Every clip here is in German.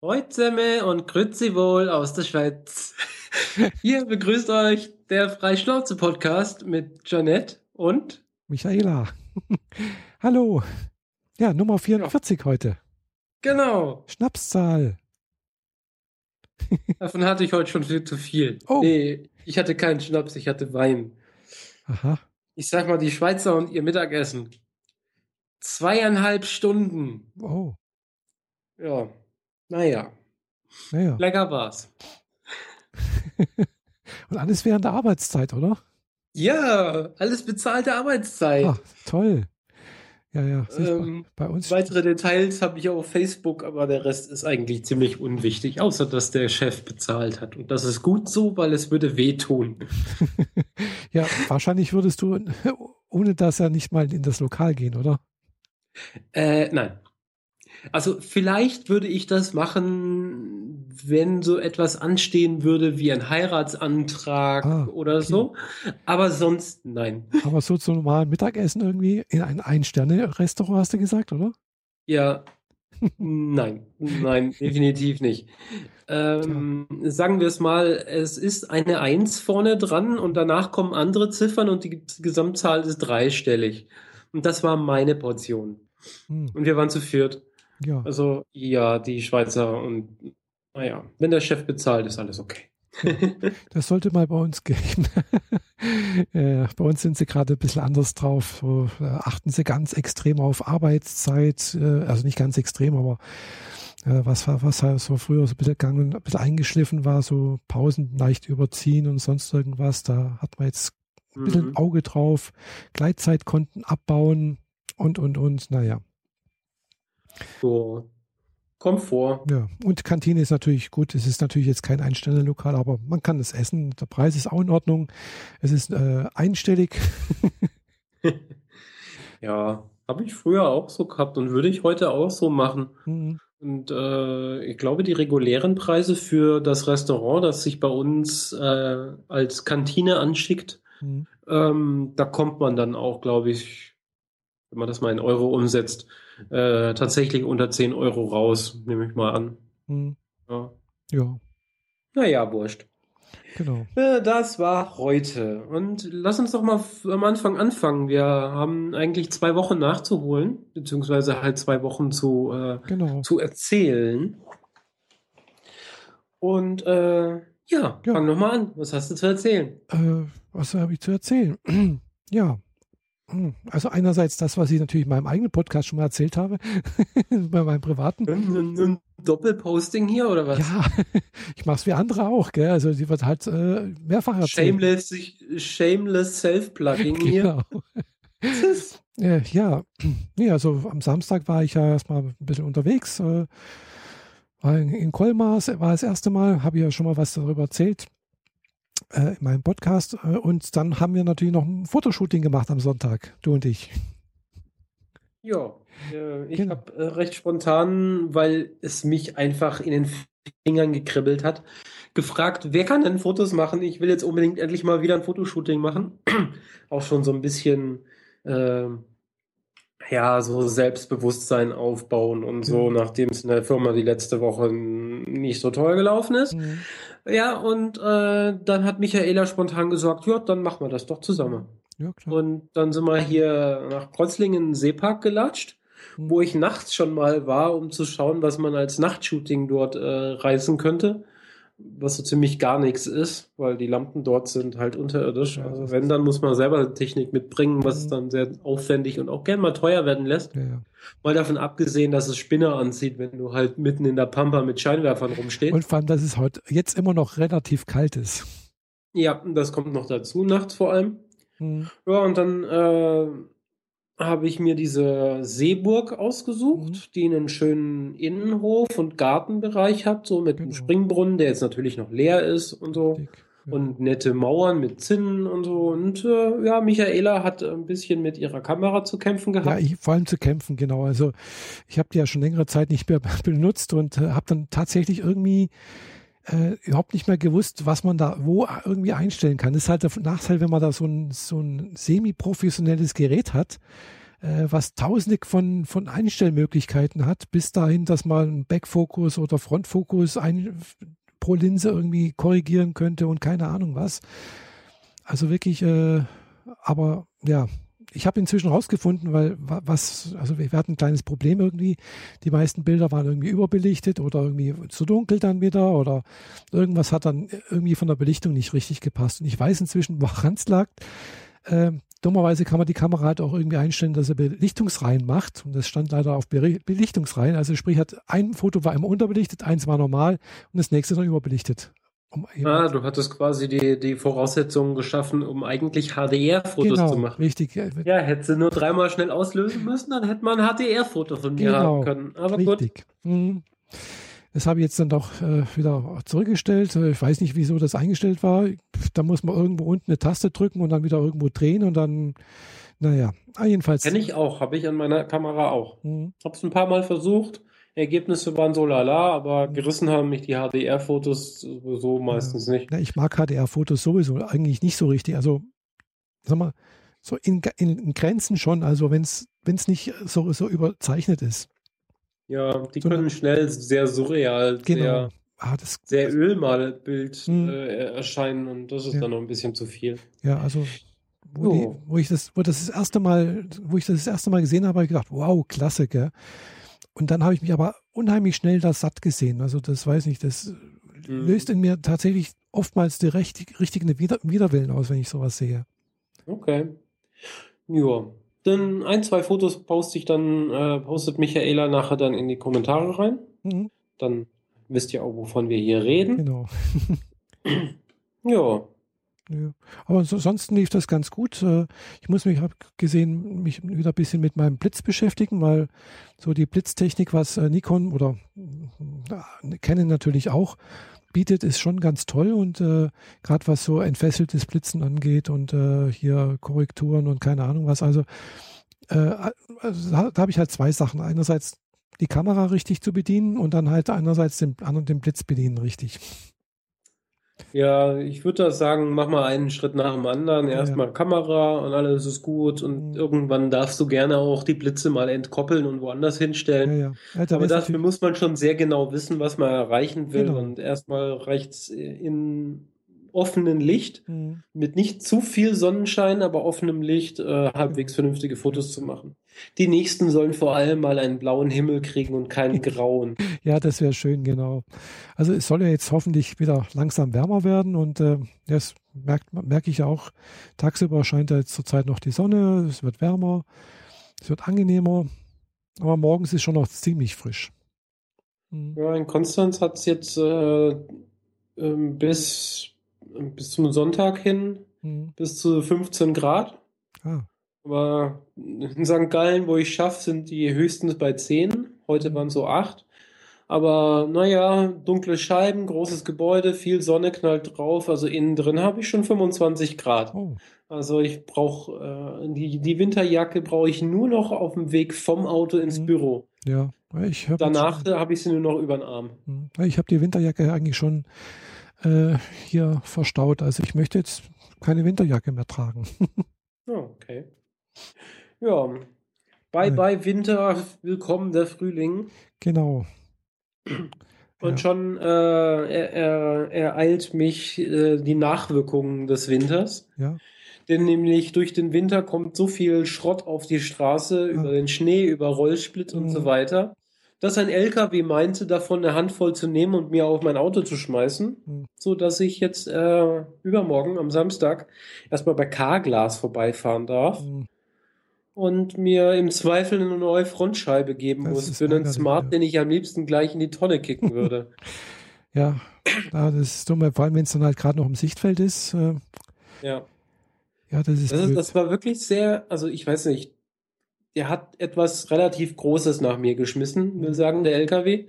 Heute und grüezi wohl aus der Schweiz. Hier begrüßt euch der Freischnauze Podcast mit Janette und Michaela. Hallo. Ja, Nummer 44 ja. heute. Genau. Schnapszahl. Davon hatte ich heute schon viel zu viel. Oh. Nee, ich hatte keinen Schnaps, ich hatte Wein. Aha. Ich sag mal, die Schweizer und ihr Mittagessen. Zweieinhalb Stunden. Oh. Ja. Naja. naja. Lecker war's. Und alles während der Arbeitszeit, oder? Ja, alles bezahlte Arbeitszeit. Ach, toll. Ja, ja. Ähm, bei uns. Weitere Details habe ich auf Facebook, aber der Rest ist eigentlich ziemlich unwichtig, außer dass der Chef bezahlt hat. Und das ist gut so, weil es würde wehtun. ja, wahrscheinlich würdest du ohne das ja nicht mal in das Lokal gehen, oder? Äh, nein. Also vielleicht würde ich das machen, wenn so etwas anstehen würde wie ein Heiratsantrag ah, oder okay. so. Aber sonst nein. Aber so zum normalen Mittagessen irgendwie in ein Ein-Sterne-Restaurant hast du gesagt, oder? Ja. nein, nein, definitiv nicht. Ähm, ja. Sagen wir es mal, es ist eine Eins vorne dran und danach kommen andere Ziffern und die Gesamtzahl ist dreistellig. Und das war meine Portion. Hm. Und wir waren zu viert. Ja. Also ja, die Schweizer und naja, wenn der Chef bezahlt, ist alles okay. das sollte mal bei uns gehen. äh, bei uns sind sie gerade ein bisschen anders drauf. So, äh, achten sie ganz extrem auf Arbeitszeit, äh, also nicht ganz extrem, aber was, was halt so früher so ein bisschen gegangen, ein bisschen eingeschliffen war, so Pausen leicht überziehen und sonst irgendwas. Da hat man jetzt ein bisschen mhm. Auge drauf, Gleitzeitkonten abbauen und, und, und, naja. So, Komfort. Ja, und Kantine ist natürlich gut. Es ist natürlich jetzt kein Einstellerlokal, aber man kann es essen. Der Preis ist auch in Ordnung. Es ist äh, einstellig. ja, habe ich früher auch so gehabt und würde ich heute auch so machen. Mhm. Und äh, ich glaube, die regulären Preise für das Restaurant, das sich bei uns äh, als Kantine anschickt, mhm. ähm, da kommt man dann auch, glaube ich, wenn man das mal in Euro umsetzt, äh, tatsächlich unter 10 Euro raus, nehme ich mal an. Hm. Ja. ja. Naja, wurscht. Genau. Äh, das war heute. Und lass uns doch mal am Anfang anfangen. Wir haben eigentlich zwei Wochen nachzuholen, beziehungsweise halt zwei Wochen zu, äh, genau. zu erzählen. Und äh, ja, ja, fang noch mal an. Was hast du zu erzählen? Äh, was habe ich zu erzählen? ja, also einerseits das, was ich natürlich in meinem eigenen Podcast schon mal erzählt habe, bei meinem privaten. Ein, ein Doppelposting hier oder was? Ja, ich mache es wie andere auch, gell? Also die wird halt äh, mehrfach erzählt. Shameless, shameless Self-Plugging hier. Genau. äh, ja, nee, also am Samstag war ich ja erstmal ein bisschen unterwegs. Äh, war in, in Colmar, war das erste Mal, habe ich ja schon mal was darüber erzählt äh, in meinem Podcast. Äh, und dann haben wir natürlich noch ein Fotoshooting gemacht am Sonntag, du und ich. Ja, äh, ich genau. habe äh, recht spontan, weil es mich einfach in den Fingern gekribbelt hat, gefragt, wer kann denn Fotos machen? Ich will jetzt unbedingt endlich mal wieder ein Fotoshooting machen. Auch schon so ein bisschen ähm, ja, so Selbstbewusstsein aufbauen und so, mhm. nachdem es in der Firma die letzte Woche nicht so toll gelaufen ist. Mhm. Ja, und äh, dann hat Michaela spontan gesagt, ja, dann machen wir das doch zusammen. Ja, klar. Und dann sind wir hier nach Kreuzlingen Seepark gelatscht, mhm. wo ich nachts schon mal war, um zu schauen, was man als Nachtshooting dort äh, reißen könnte was so ziemlich gar nichts ist, weil die Lampen dort sind halt unterirdisch. also wenn, dann muss man selber Technik mitbringen, was mhm. dann sehr aufwendig und auch gern mal teuer werden lässt. Ja, ja. Mal davon abgesehen, dass es Spinner anzieht, wenn du halt mitten in der Pampa mit Scheinwerfern rumstehst. Und vor allem, dass es heute jetzt immer noch relativ kalt ist. Ja, das kommt noch dazu, nachts vor allem. Hm. Ja, und dann äh, habe ich mir diese Seeburg ausgesucht, mhm. die einen schönen Innenhof und Gartenbereich hat, so mit genau. einem Springbrunnen, der jetzt natürlich noch leer ist und so. Ja. Und nette Mauern mit Zinnen und so. Und äh, ja, Michaela hat ein bisschen mit ihrer Kamera zu kämpfen gehabt. Ja, ich, vor allem zu kämpfen, genau. Also ich habe die ja schon längere Zeit nicht mehr benutzt und äh, habe dann tatsächlich irgendwie äh, überhaupt nicht mehr gewusst, was man da wo irgendwie einstellen kann. Das ist halt der Nachteil, wenn man da so ein, so ein semi-professionelles Gerät hat. äh, was tausende von, von Einstellmöglichkeiten hat, bis dahin, dass man Backfokus oder Frontfokus ein, pro Linse irgendwie korrigieren könnte und keine Ahnung was. Also wirklich, äh, aber ja, ich habe inzwischen rausgefunden, weil was, also wir hatten ein kleines Problem irgendwie. Die meisten Bilder waren irgendwie überbelichtet oder irgendwie zu dunkel dann wieder oder irgendwas hat dann irgendwie von der Belichtung nicht richtig gepasst. Und ich weiß inzwischen, woran es lag. Äh, dummerweise kann man die Kamera halt auch irgendwie einstellen, dass er Belichtungsreihen macht. Und das stand leider auf Belichtungsreihen. Also sprich, hat ein Foto war immer unterbelichtet, eins war normal und das nächste dann überbelichtet. Um ah, du hattest quasi die, die Voraussetzungen geschaffen, um eigentlich HDR-Fotos genau, zu machen. Richtig. Ja, hätte sie nur dreimal schnell auslösen müssen, dann hätte man ein HDR-Foto von mir genau, haben können. Aber richtig. gut. Mhm. Das habe ich jetzt dann doch äh, wieder zurückgestellt. Äh, ich weiß nicht, wieso das eingestellt war. Da muss man irgendwo unten eine Taste drücken und dann wieder irgendwo drehen und dann, naja, ah, jedenfalls. Kenne ich auch, habe ich an meiner Kamera auch. Mhm. Habe es ein paar Mal versucht. Ergebnisse waren so lala, aber gerissen haben mich die HDR-Fotos so meistens nicht. Ja, ich mag HDR-Fotos sowieso eigentlich nicht so richtig. Also, sag mal, so in, in, Grenzen schon, also wenn es nicht so, so überzeichnet ist. Ja, die so können schnell sehr surreal, genau. sehr, ah, das, sehr Ölmalbild hm. äh, erscheinen und das ist ja. dann noch ein bisschen zu viel. Ja, also wo, die, wo, ich das, wo das, das erste Mal, wo ich das, das erste Mal gesehen habe, habe ich gedacht, wow, klasse, gell? Und dann habe ich mich aber unheimlich schnell da satt gesehen. Also das weiß ich, das mhm. löst in mir tatsächlich oftmals die richtig, richtigen Wider Widerwillen aus, wenn ich sowas sehe. Okay. Ja. Dann ein, zwei Fotos poste ich dann, äh, postet Michaela nachher dann in die Kommentare rein. Mhm. Dann wisst ihr auch, wovon wir hier reden. Genau. ja. Ja. Aber ansonsten lief das ganz gut. Äh, ich muss mich, habe gesehen, mich wieder ein bisschen mit meinem Blitz beschäftigen, weil so die Blitztechnik, was äh, Nikon oder äh, Canon natürlich auch bietet, ist schon ganz toll und äh, gerade was so entfesseltes Blitzen angeht und äh, hier Korrekturen und keine Ahnung was. Also, äh, also da, da habe ich halt zwei Sachen. Einerseits die Kamera richtig zu bedienen und dann halt einerseits den, den Blitz bedienen richtig. Ja, ich würde das sagen, mach mal einen Schritt nach dem anderen. Erstmal ja. Kamera und alles ist gut und mhm. irgendwann darfst du gerne auch die Blitze mal entkoppeln und woanders hinstellen. Ja, ja. Aber dafür muss man schon sehr genau wissen, was man erreichen will genau. und erstmal reicht es in offenen Licht, mhm. mit nicht zu viel Sonnenschein, aber offenem Licht, äh, halbwegs vernünftige Fotos zu machen. Die nächsten sollen vor allem mal einen blauen Himmel kriegen und keinen grauen. ja, das wäre schön, genau. Also es soll ja jetzt hoffentlich wieder langsam wärmer werden und äh, das merke ich ja auch. Tagsüber scheint ja jetzt zurzeit noch die Sonne, es wird wärmer, es wird angenehmer, aber morgens ist schon noch ziemlich frisch. Mhm. Ja, in Konstanz hat es jetzt äh, ähm, bis bis zum Sonntag hin mhm. bis zu 15 Grad. Ah. Aber in St. Gallen, wo ich schaffe, sind die höchstens bei 10. Heute waren so 8. Aber naja, dunkle Scheiben, großes Gebäude, viel Sonne knallt drauf. Also innen drin habe ich schon 25 Grad. Oh. Also ich brauche äh, die, die Winterjacke brauche ich nur noch auf dem Weg vom Auto ins mhm. Büro. Ja, ich habe Danach habe ich sie nur noch über den Arm. Mhm. Ich habe die Winterjacke eigentlich schon äh, hier verstaut. Also ich möchte jetzt keine Winterjacke mehr tragen. oh, okay. Ja. Bye bye Winter, willkommen der Frühling. Genau. Und ja. schon äh, er, er, ereilt mich äh, die Nachwirkungen des Winters. Ja. Denn nämlich durch den Winter kommt so viel Schrott auf die Straße, ja. über den Schnee, über Rollsplit mhm. und so weiter dass ein LKW meinte, davon eine Handvoll zu nehmen und mir auf mein Auto zu schmeißen, mhm. so dass ich jetzt äh, übermorgen am Samstag erstmal bei Carglass vorbeifahren darf mhm. Und mir im Zweifel eine neue Frontscheibe geben das muss für einen Smart, ja. den ich am liebsten gleich in die Tonne kicken würde. ja, das ist dumm, vor allem wenn es dann halt gerade noch im Sichtfeld ist. Äh, ja. Ja, das ist, das, ist, das war wirklich sehr, also ich weiß nicht, der hat etwas relativ Großes nach mir geschmissen, will sagen, der LKW.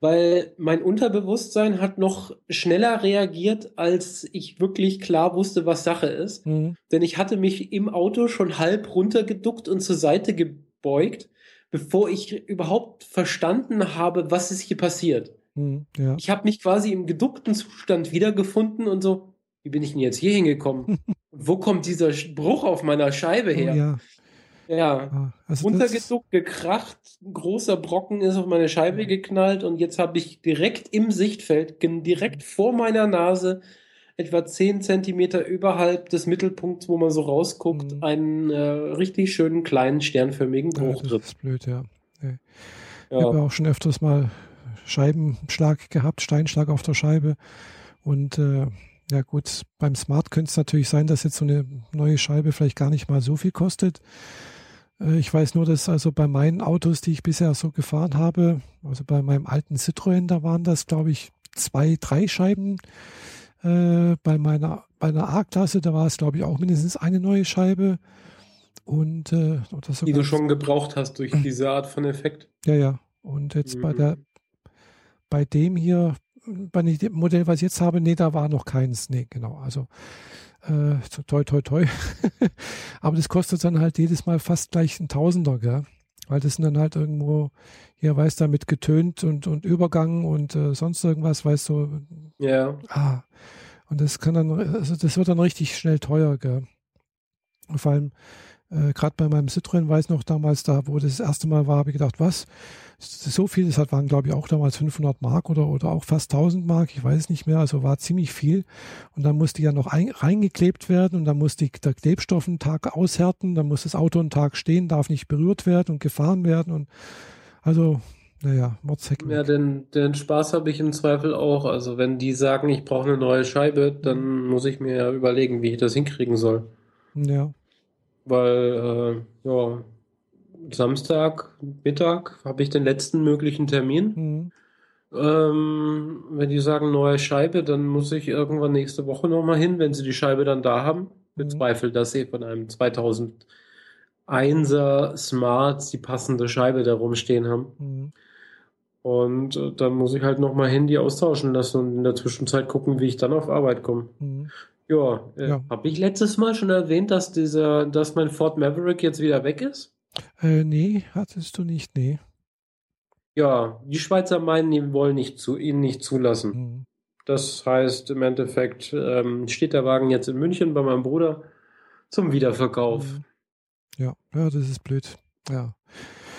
Weil mein Unterbewusstsein hat noch schneller reagiert, als ich wirklich klar wusste, was Sache ist. Mhm. Denn ich hatte mich im Auto schon halb runtergeduckt und zur Seite gebeugt, bevor ich überhaupt verstanden habe, was ist hier passiert. Mhm, ja. Ich habe mich quasi im geduckten Zustand wiedergefunden und so, wie bin ich denn jetzt hier hingekommen? Wo kommt dieser Bruch auf meiner Scheibe her? Oh, ja. Ja, also runtergeduckt, gekracht, ein großer Brocken ist auf meine Scheibe geknallt und jetzt habe ich direkt im Sichtfeld, direkt vor meiner Nase, etwa 10 Zentimeter überhalb des Mittelpunkts, wo man so rausguckt, mhm. einen äh, richtig schönen kleinen sternförmigen Bruch ja, das ist blöd, ja. Nee. Ja. Ich habe auch schon öfters mal Scheibenschlag gehabt, Steinschlag auf der Scheibe. Und äh, ja gut, beim Smart könnte es natürlich sein, dass jetzt so eine neue Scheibe vielleicht gar nicht mal so viel kostet. Äh, ich weiß nur, dass also bei meinen Autos, die ich bisher so gefahren habe, also bei meinem alten Citroën, da waren das, glaube ich, zwei, drei Scheiben. Äh, bei meiner bei einer A-Klasse, da war es, glaube ich, auch mindestens eine neue Scheibe. Und äh, die du schon gebraucht hast durch diese Art von Effekt. Ja, ja. Und jetzt mhm. bei der bei dem hier, bei dem Modell, was ich jetzt habe, nee, da war noch keins. Nee, genau. Also äh, toi, toi, toi. Aber das kostet dann halt jedes Mal fast gleich ein Tausender, gell? Weil das sind dann halt irgendwo, hier weiß da mit getönt und, und Übergang und äh, sonst irgendwas, weißt du. Ja. Ah. Und das kann dann, also das wird dann richtig schnell teuer, gell? Vor allem, äh, gerade bei meinem Citroën weiß noch damals, da wo das, das erste Mal war, habe ich gedacht, was? So viel, das waren glaube ich auch damals 500 Mark oder, oder auch fast 1000 Mark, ich weiß es nicht mehr, also war ziemlich viel. Und dann musste ja noch ein, reingeklebt werden und dann musste der Klebstoff einen Tag aushärten, dann muss das Auto einen Tag stehen, darf nicht berührt werden und gefahren werden und also naja, Mordshecken. Ja, den, den Spaß habe ich im Zweifel auch. Also wenn die sagen, ich brauche eine neue Scheibe, dann muss ich mir ja überlegen, wie ich das hinkriegen soll. Ja weil äh, ja, Samstag Mittag habe ich den letzten möglichen Termin. Mhm. Ähm, wenn die sagen neue Scheibe, dann muss ich irgendwann nächste Woche nochmal hin, wenn sie die Scheibe dann da haben. Mhm. Bezweifelt, dass sie von einem 2001er Smart die passende Scheibe da rumstehen haben. Mhm. Und äh, dann muss ich halt nochmal hin, die austauschen lassen und in der Zwischenzeit gucken, wie ich dann auf Arbeit komme. Mhm. Ja, äh, ja. habe ich letztes Mal schon erwähnt, dass dieser, dass mein Ford Maverick jetzt wieder weg ist? Äh, nee, hattest du nicht, nee. Ja, die Schweizer meinen, die wollen nicht zu, ihn nicht zulassen. Mhm. Das heißt, im Endeffekt ähm, steht der Wagen jetzt in München bei meinem Bruder zum Wiederverkauf. Mhm. Ja, ja, das ist blöd. Ja.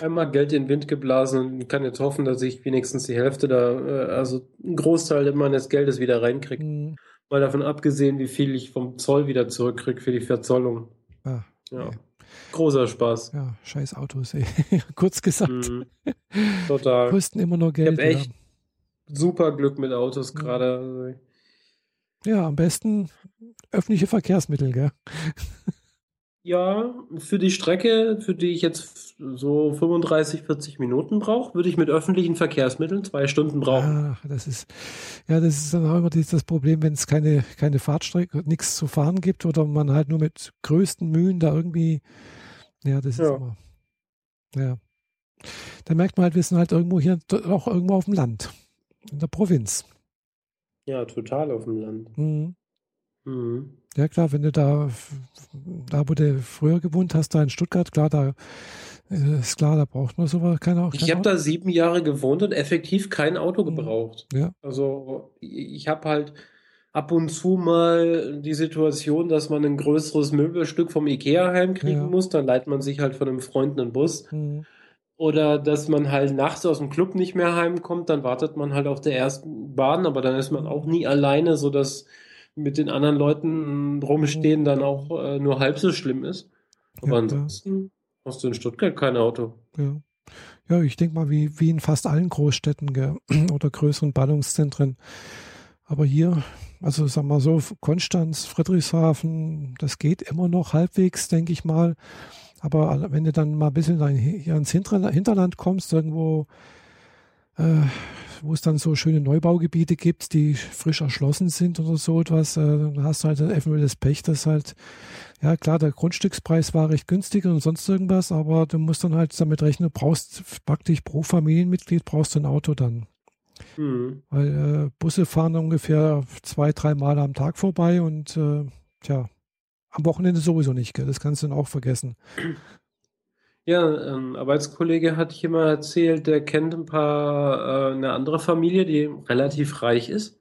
Einmal Geld in den Wind geblasen und kann jetzt hoffen, dass ich wenigstens die Hälfte da, äh, also einen Großteil meines Geldes wieder reinkriege. Mhm. Mal davon abgesehen, wie viel ich vom Zoll wieder zurückkriege für die Verzollung. Ah, ja. Okay. Großer Spaß. Ja, scheiß Autos, ey. Kurz gesagt. Mm, total. Kosten immer nur Geld. Ich habe echt ja. super Glück mit Autos ja. gerade. Ja, am besten öffentliche Verkehrsmittel, gell? Ja, für die Strecke, für die ich jetzt so 35, 40 Minuten brauche, würde ich mit öffentlichen Verkehrsmitteln zwei Stunden brauchen. Ach, das ist, ja, das ist dann auch immer das Problem, wenn es keine, keine Fahrtstrecke, nichts zu fahren gibt oder man halt nur mit größten Mühen da irgendwie, ja, das ist ja. immer, ja. Da merkt man halt, wir sind halt irgendwo hier, auch irgendwo auf dem Land, in der Provinz. Ja, total auf dem Land. Mhm. Mhm. Ja, klar, wenn du da, da wo du früher gewohnt hast, da in Stuttgart, klar, da ist klar, da braucht man sowas, keine Ahnung. Ich habe da sieben Jahre gewohnt und effektiv kein Auto mhm. gebraucht. Ja. Also ich habe halt ab und zu mal die Situation, dass man ein größeres Möbelstück vom Ikea heimkriegen ja. muss, dann leiht man sich halt von einem Freund einen Bus. Mhm. Oder dass man halt nachts aus dem Club nicht mehr heimkommt, dann wartet man halt auf der ersten Bahn, aber dann ist man auch nie alleine, so dass mit den anderen Leuten rumstehen dann auch äh, nur halb so schlimm ist. Aber ja, ansonsten. Hast du in Stuttgart kein Auto. Ja. Ja, ich denke mal, wie, wie in fast allen Großstädten gell? oder größeren Ballungszentren. Aber hier, also sagen wir so, Konstanz, Friedrichshafen, das geht immer noch halbwegs, denke ich mal. Aber wenn du dann mal ein bisschen hier ins Hinterland kommst, irgendwo äh, wo es dann so schöne Neubaugebiete gibt, die frisch erschlossen sind oder so etwas, äh, dann hast du halt eventuell das Pech, dass halt, ja klar, der Grundstückspreis war recht günstiger und sonst irgendwas, aber du musst dann halt damit rechnen, du brauchst praktisch pro Familienmitglied brauchst du ein Auto dann. Mhm. Weil äh, Busse fahren ungefähr zwei, drei Mal am Tag vorbei und äh, tja, am Wochenende sowieso nicht, gell? das kannst du dann auch vergessen. Ja, ein ähm, Arbeitskollege hat hier mal erzählt, der kennt ein paar, äh, eine andere Familie, die relativ reich ist.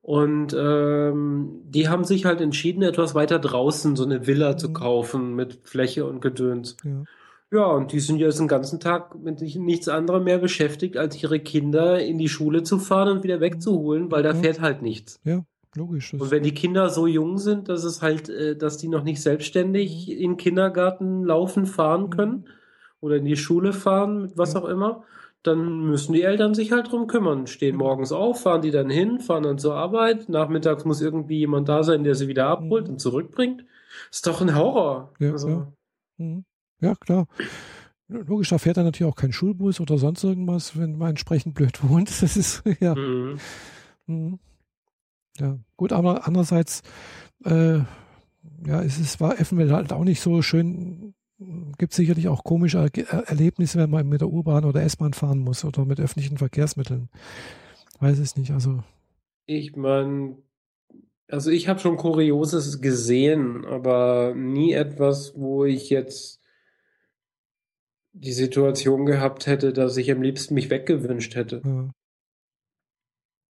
Und ähm, die haben sich halt entschieden, etwas weiter draußen so eine Villa zu Mhm. kaufen mit Fläche und Gedöns. Ja. Ja, und die sind jetzt den ganzen Tag mit nichts anderem mehr beschäftigt, als ihre Kinder in die Schule zu fahren und wieder wegzuholen, weil da Ja. fährt halt nichts. ja, logisch. Und wenn die Kinder so jung sind, dass es halt, äh, dass die noch nicht selbstständig in den Kindergarten laufen, fahren Mhm. können oder in die Schule fahren, was Ja. auch immer, dann müssen die Eltern sich halt drum kümmern. Stehen morgens auf, fahren die dann hin, fahren dann zur Arbeit. Nachmittags muss irgendwie jemand da sein, der sie wieder abholt Mhm. und zurückbringt. Ist doch ein Horror. Ja, also, ja. Mhm. Ja, klar. Logisch, da fährt dann natürlich auch kein Schulbus oder sonst irgendwas, wenn man entsprechend blöd wohnt. Das ist, ja. mhm. Mhm. Ja, gut, aber andererseits, äh, ja, es ist, war Effenwelt halt auch nicht so schön. Gibt sicherlich auch komische er Erlebnisse, wenn man mit der U-Bahn oder S-Bahn fahren muss oder mit öffentlichen Verkehrsmitteln. Weiß es nicht. Also, Ich meine, also ich habe schon Kurioses gesehen, aber nie etwas, wo ich jetzt die Situation gehabt hätte, dass ich am liebsten mich weggewünscht hätte. ja,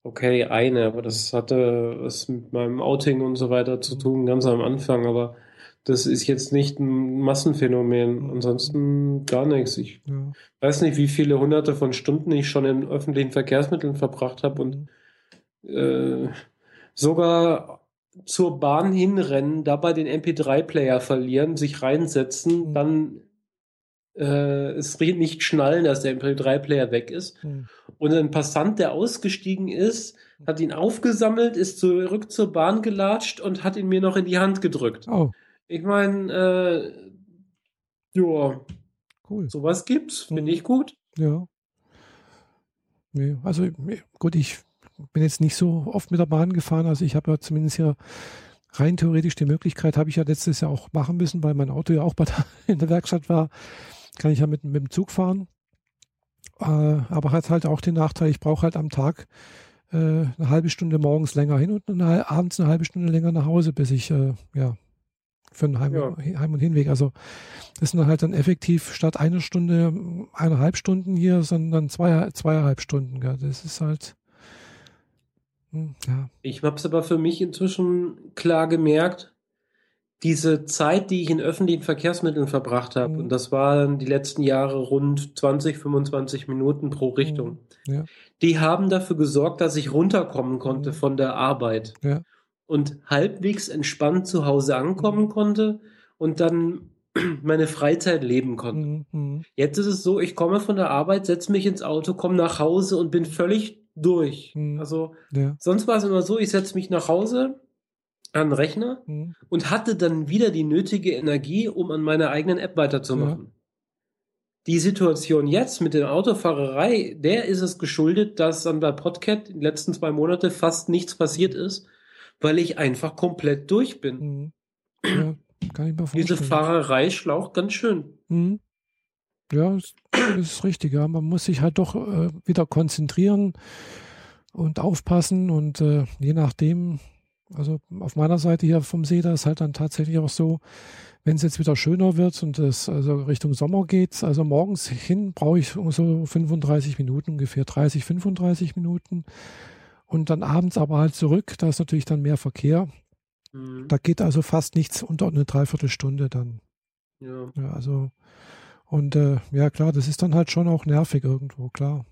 Okay, eine, aber das hatte was mit meinem Outing und so weiter zu tun, ganz am Anfang, aber das ist jetzt nicht ein Massenphänomen. Ansonsten gar nichts. Ich ja. weiß nicht, wie viele hunderte von Stunden ich schon in öffentlichen Verkehrsmitteln verbracht habe und äh, sogar zur Bahn hinrennen, dabei den MP3-Player verlieren, sich reinsetzen, Mhm. dann äh, es nicht schnallen, dass der MP3-Player weg ist. Mhm. Und ein Passant, der ausgestiegen ist, hat ihn aufgesammelt, ist zurück zur Bahn gelatscht und hat ihn mir noch in die Hand gedrückt. Oh, Ich meine, äh, ja, cool. sowas gibt's, finde Mhm. ich gut. Ja. Nee, also gut, ich bin jetzt nicht so oft mit der Bahn gefahren. Also ich habe ja zumindest hier rein theoretisch die Möglichkeit, habe ich ja letztes Jahr auch machen müssen, weil mein Auto ja auch in der Werkstatt war. Kann ich ja mit, mit dem Zug fahren. Äh, aber hat halt auch den Nachteil, ich brauche halt am Tag äh, eine halbe Stunde morgens länger hin und eine, abends eine halbe Stunde länger nach Hause, bis ich äh, ja für den Heim, Ja. Heim- und Hinweg. Also das sind halt dann effektiv statt einer Stunde eineinhalb Stunden hier, sondern zwei, zweieinhalb Stunden. Gell. Das ist halt hm, ja. Ich habe es aber für mich inzwischen klar gemerkt, diese Zeit, die ich in öffentlichen Verkehrsmitteln verbracht habe, Mhm. und das waren die letzten Jahre rund 20, 25 Minuten pro Richtung, Ja. die haben dafür gesorgt, dass ich runterkommen konnte Mhm. von der Arbeit Ja. und halbwegs entspannt zu Hause ankommen Mhm. konnte und dann meine Freizeit leben konnte. Mhm, mhm, Jetzt ist es so, ich komme von der Arbeit, setze mich ins Auto, komme nach Hause und bin völlig durch. Mhm. Also ja. sonst war es immer so, ich setze mich nach Hause an den Rechner Mhm, und hatte dann wieder die nötige Energie, um an meiner eigenen App weiterzumachen. Die Situation jetzt mit der Autofahrerei, der ist es geschuldet, dass dann bei Podcat in den letzten zwei Monate fast nichts passiert ist, weil ich einfach komplett durch bin. mhm. Ja, kann ich mir vorstellen. Diese Fahrerei schlaucht ganz schön. Mhm. Ja, das, das ist richtig. Ja. Man muss sich halt doch äh, wieder konzentrieren und aufpassen und äh, je nachdem, also auf meiner Seite hier vom See, da ist halt dann tatsächlich auch so, wenn es jetzt wieder schöner wird und es also Richtung Sommer geht, also morgens hin brauche ich so 35 Minuten, ungefähr 30, 35 Minuten. Und dann abends aber halt zurück, da ist natürlich dann mehr Verkehr. Hm, Da geht also fast nichts unter eine Dreiviertelstunde dann. ja. Ja, also, und äh, ja klar, das ist dann halt schon auch nervig irgendwo, klar.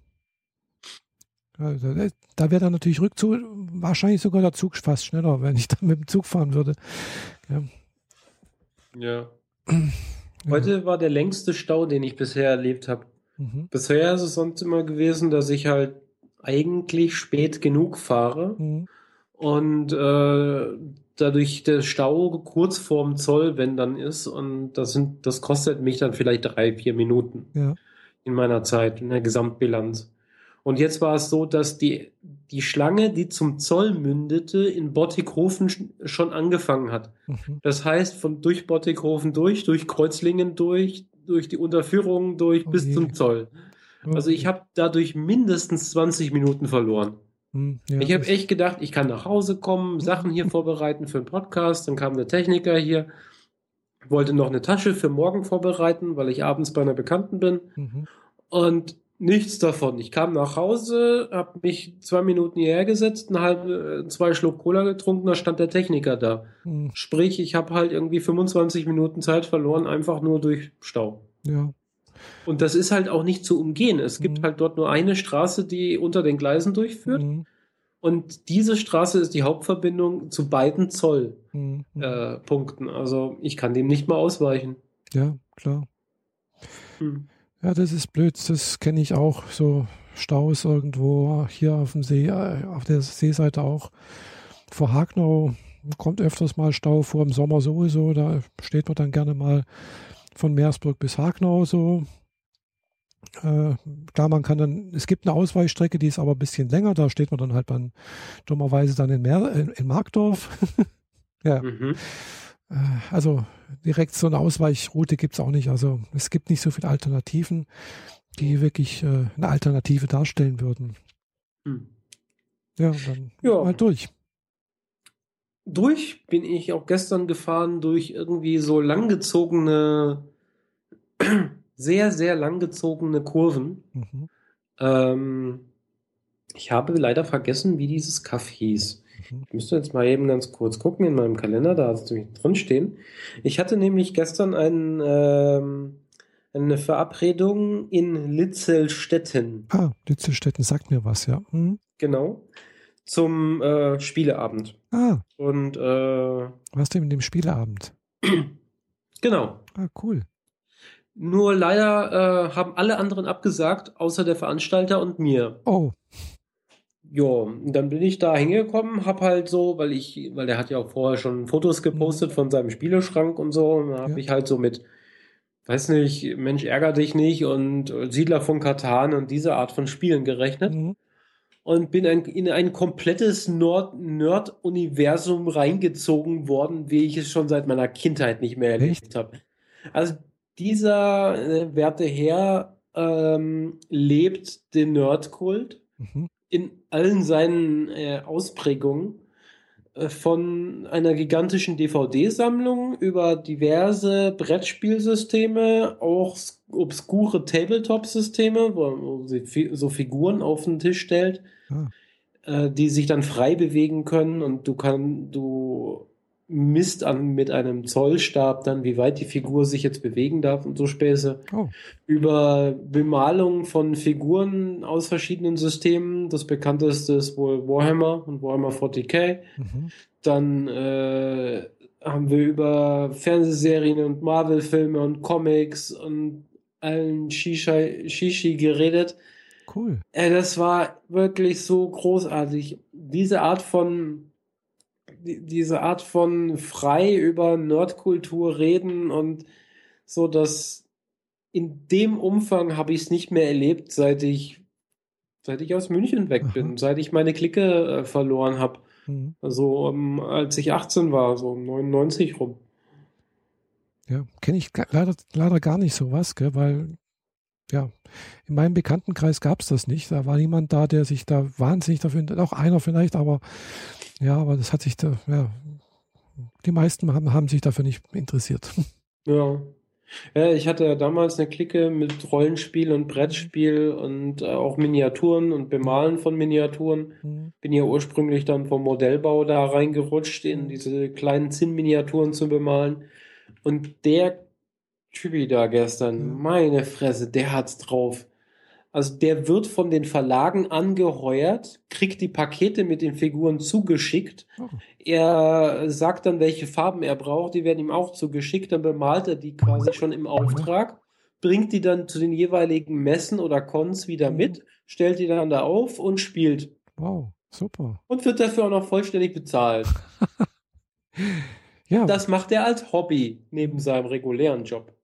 Da wäre dann natürlich Rückzug, wahrscheinlich sogar der Zug fast schneller, wenn ich dann mit dem Zug fahren würde. Ja, ja. ja. Heute war der längste Stau, den ich bisher erlebt habe. Mhm. Bisher ist es sonst immer gewesen, dass ich halt eigentlich spät genug fahre Mhm. und äh, dadurch der Stau kurz vorm Zoll, wenn dann ist, und das sind, das kostet mich dann vielleicht drei, vier Minuten Ja. in meiner Zeit, in der Gesamtbilanz. Und jetzt war es so, dass die, die Schlange, die zum Zoll mündete, in Bottighofen sch- schon angefangen hat. Mhm. Das heißt, von durch Bottighofen durch, durch Kreuzlingen durch, durch die Unterführung durch Oh bis zum Zoll. Also ich habe dadurch mindestens 20 Minuten verloren. Mhm. Ja, ich habe echt gedacht, ich kann nach Hause kommen, Sachen hier vorbereiten für den Podcast. Dann kam der Techniker hier, wollte noch eine Tasche für morgen vorbereiten, weil ich abends bei einer Bekannten bin. Mhm. Und Nichts davon. Ich kam nach Hause, habe mich zwei Minuten hierher gesetzt, eine halbe, zwei Schluck Cola getrunken, da stand der Techniker da. Hm. Sprich, ich habe halt irgendwie 25 Minuten Zeit verloren, einfach nur durch Stau. Ja. Und das ist halt auch nicht zu umgehen. Es gibt hm. halt dort nur eine Straße, die unter den Gleisen durchführt. Hm. Und diese Straße ist die Hauptverbindung zu beiden Zollpunkten. Äh, also ich kann dem nicht mal ausweichen. Ja, klar. Hm. Ja, das ist blöd. Das kenne ich auch. So Staus irgendwo hier auf dem See, äh, auf der Seeseite auch. Vor Hagnau kommt öfters mal Stau, vor im Sommer sowieso. Da steht man dann gerne mal von Meersburg bis Hagnau so. Äh, klar, man kann dann, es gibt eine Ausweichstrecke, die ist aber ein bisschen länger, da steht man dann halt dann dummerweise dann in, Meer, in, in Markdorf. ja. Mhm. Äh, also direkt so eine Ausweichroute gibt es auch nicht. Also es gibt nicht so viele Alternativen, die wirklich äh, eine Alternative darstellen würden. Hm. Ja, dann ja. mal durch. Durch bin ich auch gestern gefahren durch irgendwie so langgezogene, sehr, sehr langgezogene Kurven. Mhm. Ähm, ich habe leider vergessen, wie dieses Kaff hieß. Ich müsste jetzt mal eben ganz kurz gucken in meinem Kalender, da hat es nämlich drin stehen. Ich hatte nämlich gestern einen, ähm, eine Verabredung in Litzelstetten. Ah, Litzelstetten sagt mir was, ja. Mhm. Genau. Zum äh, Spieleabend. Ah. Und äh, was denn mit dem Spieleabend? Genau. Ah, cool. Nur leider äh, haben alle anderen abgesagt, außer der Veranstalter und mir. Oh. Ja, dann bin ich da hingekommen, hab halt so, weil ich, weil der hat ja auch vorher schon Fotos gepostet von seinem Spieleschrank und so, und da hab ja. ich halt so mit, weiß nicht, Mensch, ärger dich nicht und Siedler von Katan und diese Art von Spielen gerechnet. Mhm. Und bin ein, in ein komplettes Nerd-Universum reingezogen worden, wie ich es schon seit meiner Kindheit nicht mehr erlebt habe. Also dieser äh, werte Herr ähm, lebt den Nerdkult. Mhm in allen seinen äh, Ausprägungen äh, von einer gigantischen DVD-Sammlung über diverse Brettspielsysteme, auch obskure Tabletop-Systeme, wo, sie so Figuren auf den Tisch stellt, ah. äh, die sich dann frei bewegen können und du kann, du misst an mit einem Zollstab dann, wie weit die Figur sich jetzt bewegen darf und so Späße. Oh. Über Bemalung von Figuren aus verschiedenen Systemen. Das bekannteste ist wohl Warhammer und Warhammer 40k. Mhm. Dann äh, haben wir über Fernsehserien und Marvel-Filme und Comics und allen Shishi, Shishi geredet. Cool. Äh, das war wirklich so großartig. Diese Art von diese Art von frei über Nerdkultur reden und so, dass in dem Umfang habe ich es nicht mehr erlebt, seit ich seit ich aus München weg bin, seit ich meine Clique äh, verloren habe. Mhm. Also um, als ich 18 war, so um 99 rum. Ja, kenne ich leider, leider gar nicht sowas, gell, weil ja, in meinem Bekanntenkreis gab es das nicht. Da war niemand da, der sich da wahnsinnig dafür, auch einer vielleicht, aber ja, aber das hat sich da, ja, die meisten haben, haben sich dafür nicht interessiert. Ja. Ja, ich hatte damals eine Clique mit Rollenspiel und Brettspiel und äh, auch Miniaturen und Bemalen von Miniaturen. Mhm. Bin ja ursprünglich dann vom Modellbau da reingerutscht, in diese kleinen Zinn-Miniaturen zu bemalen. Und der Typi da gestern, mhm. meine Fresse, der hat's drauf. Also der wird von den Verlagen angeheuert, kriegt die Pakete mit den Figuren zugeschickt. Oh. Er sagt dann, welche Farben er braucht, die werden ihm auch zugeschickt, dann bemalt er die quasi schon im Auftrag, bringt die dann zu den jeweiligen Messen oder Cons wieder mit, stellt die dann da auf und spielt. Wow, super. Und wird dafür auch noch vollständig bezahlt. ja. Das macht er als Hobby neben seinem regulären Job.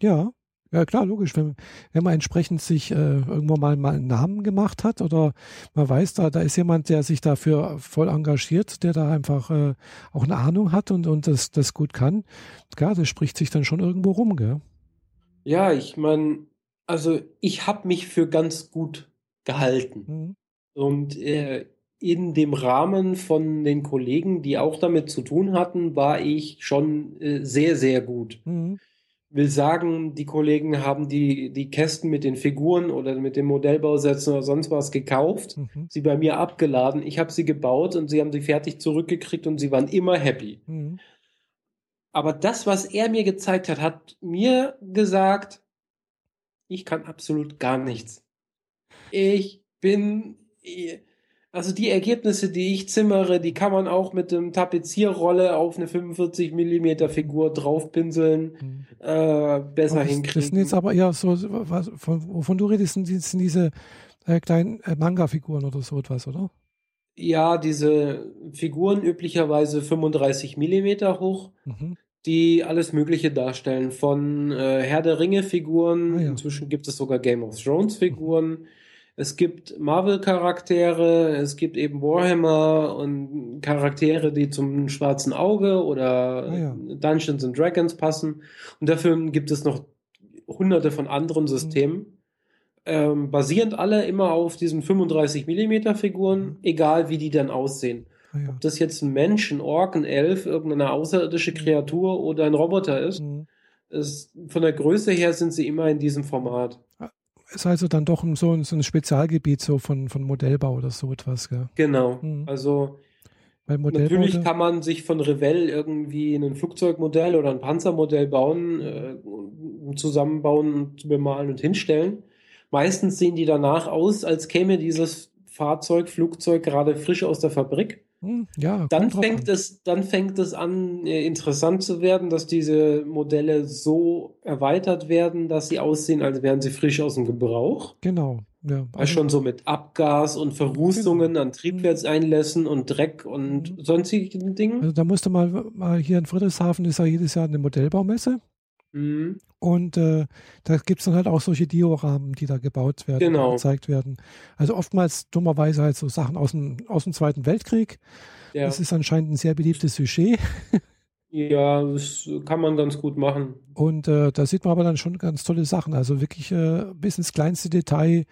Ja, ja, klar, logisch. Wenn, wenn man entsprechend sich äh, irgendwo mal, mal einen Namen gemacht hat oder man weiß, da, da ist jemand, der sich dafür voll engagiert, der da einfach äh, auch eine Ahnung hat und, und das, das gut kann, klar, das spricht sich dann schon irgendwo rum, gell? Ja, ich meine, also ich habe mich für ganz gut gehalten. Mhm. Und äh, in dem Rahmen von den Kollegen, die auch damit zu tun hatten, war ich schon äh, sehr, sehr gut. Mhm will sagen, die Kollegen haben die, die Kästen mit den Figuren oder mit den Modellbausätzen oder sonst was gekauft, mhm. sie bei mir abgeladen, ich habe sie gebaut und sie haben sie fertig zurückgekriegt und sie waren immer happy. Mhm. Aber das, was er mir gezeigt hat, hat mir gesagt, ich kann absolut gar nichts. Ich bin, also die Ergebnisse, die ich zimmere, die kann man auch mit dem Tapezierrolle auf eine 45 Millimeter Figur draufpinseln, mhm. äh, besser das, hinkriegen. Das sind jetzt aber eher so, was, von, wovon du redest, sind, sind diese äh, kleinen äh, Manga-Figuren oder so etwas, oder? Ja, diese Figuren üblicherweise 35 Millimeter hoch, mhm. die alles Mögliche darstellen. Von äh, Herr der Ringe-Figuren, ah, ja. inzwischen gibt es sogar Game of Thrones-Figuren. Mhm es gibt Marvel-Charaktere, es gibt eben Warhammer und Charaktere, die zum schwarzen Auge oder ah, ja. Dungeons and Dragons passen. Und dafür gibt es noch hunderte von anderen Systemen. Mhm. Ähm, basierend alle immer auf diesen 35 mm Figuren, mhm. egal wie die dann aussehen. Ah, ja. Ob das jetzt ein Mensch, ein Ork, ein Elf, irgendeine außerirdische mhm. Kreatur oder ein Roboter ist, mhm. ist von der Größe her sind sie immer in diesem Format. Ist also dann doch so, so ein Spezialgebiet so von, von Modellbau oder so etwas. Gell? Genau. Mhm. Also natürlich kann man sich von Revell irgendwie ein Flugzeugmodell oder ein Panzermodell bauen, äh, zusammenbauen, bemalen und hinstellen. Meistens sehen die danach aus, als käme dieses Fahrzeug, Flugzeug gerade frisch aus der Fabrik. Hm, ja, dann fängt an. es, dann fängt es an, äh, interessant zu werden, dass diese Modelle so erweitert werden, dass sie aussehen, als wären sie frisch aus dem Gebrauch. Genau. Ja, also schon so mit Abgas und Verrußungen genau. an Triebwerkseinlässen und Dreck und mhm. sonstigen Dingen. Also da musste mal, mal hier in Friedrichshafen ist ja jedes Jahr eine Modellbaumesse. Mhm. Und äh, da gibt es dann halt auch solche Dioramen, die da gebaut werden, genau. gezeigt werden. Also oftmals dummerweise halt so Sachen aus dem, aus dem Zweiten Weltkrieg. Ja. Das ist anscheinend ein sehr beliebtes Sujet. Ja, das kann man ganz gut machen. Und äh, da sieht man aber dann schon ganz tolle Sachen. Also wirklich äh, bis ins kleinste Detail,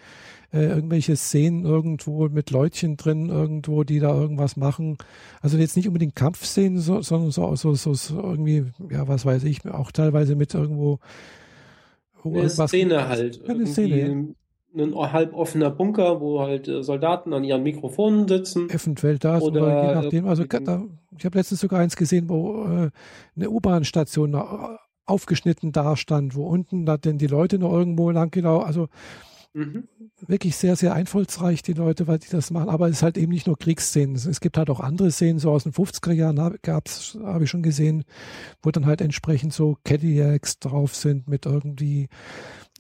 äh, irgendwelche Szenen irgendwo mit Leutchen drin, irgendwo, die da irgendwas machen. Also jetzt nicht unbedingt Kampfszenen, so, sondern so, so, so, so irgendwie, ja, was weiß ich, auch teilweise mit irgendwo. Eine Szene halt. Eine Szene ein halb offener Bunker, wo halt äh, Soldaten an ihren Mikrofonen sitzen. Eventuell das oder, oder je nachdem. Also da, ich habe letztens sogar eins gesehen, wo äh, eine U-Bahn-Station äh, aufgeschnitten dastand, wo unten da denn die Leute noch irgendwo lang genau, also mhm. wirklich sehr, sehr einfallsreich, die Leute, weil die das machen. Aber es ist halt eben nicht nur Kriegsszenen. Es gibt halt auch andere Szenen, so aus den 50er Jahren gab es, habe ich schon gesehen, wo dann halt entsprechend so Cadillacs drauf sind mit irgendwie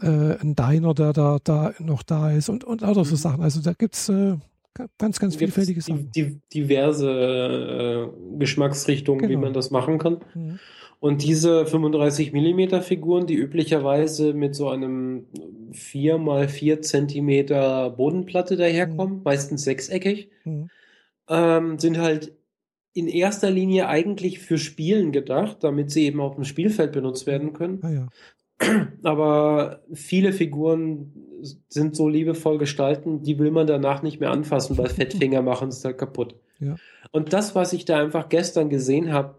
äh, ein Diner, der da, da noch da ist und, und lauter so mhm. Sachen. Also da gibt es äh, ganz, ganz vielfältige Sachen. Die, diverse äh, Geschmacksrichtungen, genau. wie man das machen kann. Mhm. Und diese 35 mm Figuren, die üblicherweise mit so einem 4 mal 4 Zentimeter Bodenplatte daherkommen, mhm. meistens sechseckig, mhm. ähm, sind halt in erster Linie eigentlich für Spielen gedacht, damit sie eben auf dem Spielfeld benutzt werden können. Ah, ja. Aber viele Figuren sind so liebevoll gestalten, die will man danach nicht mehr anfassen, weil Fettfinger machen es halt kaputt. Ja. Und das, was ich da einfach gestern gesehen habe,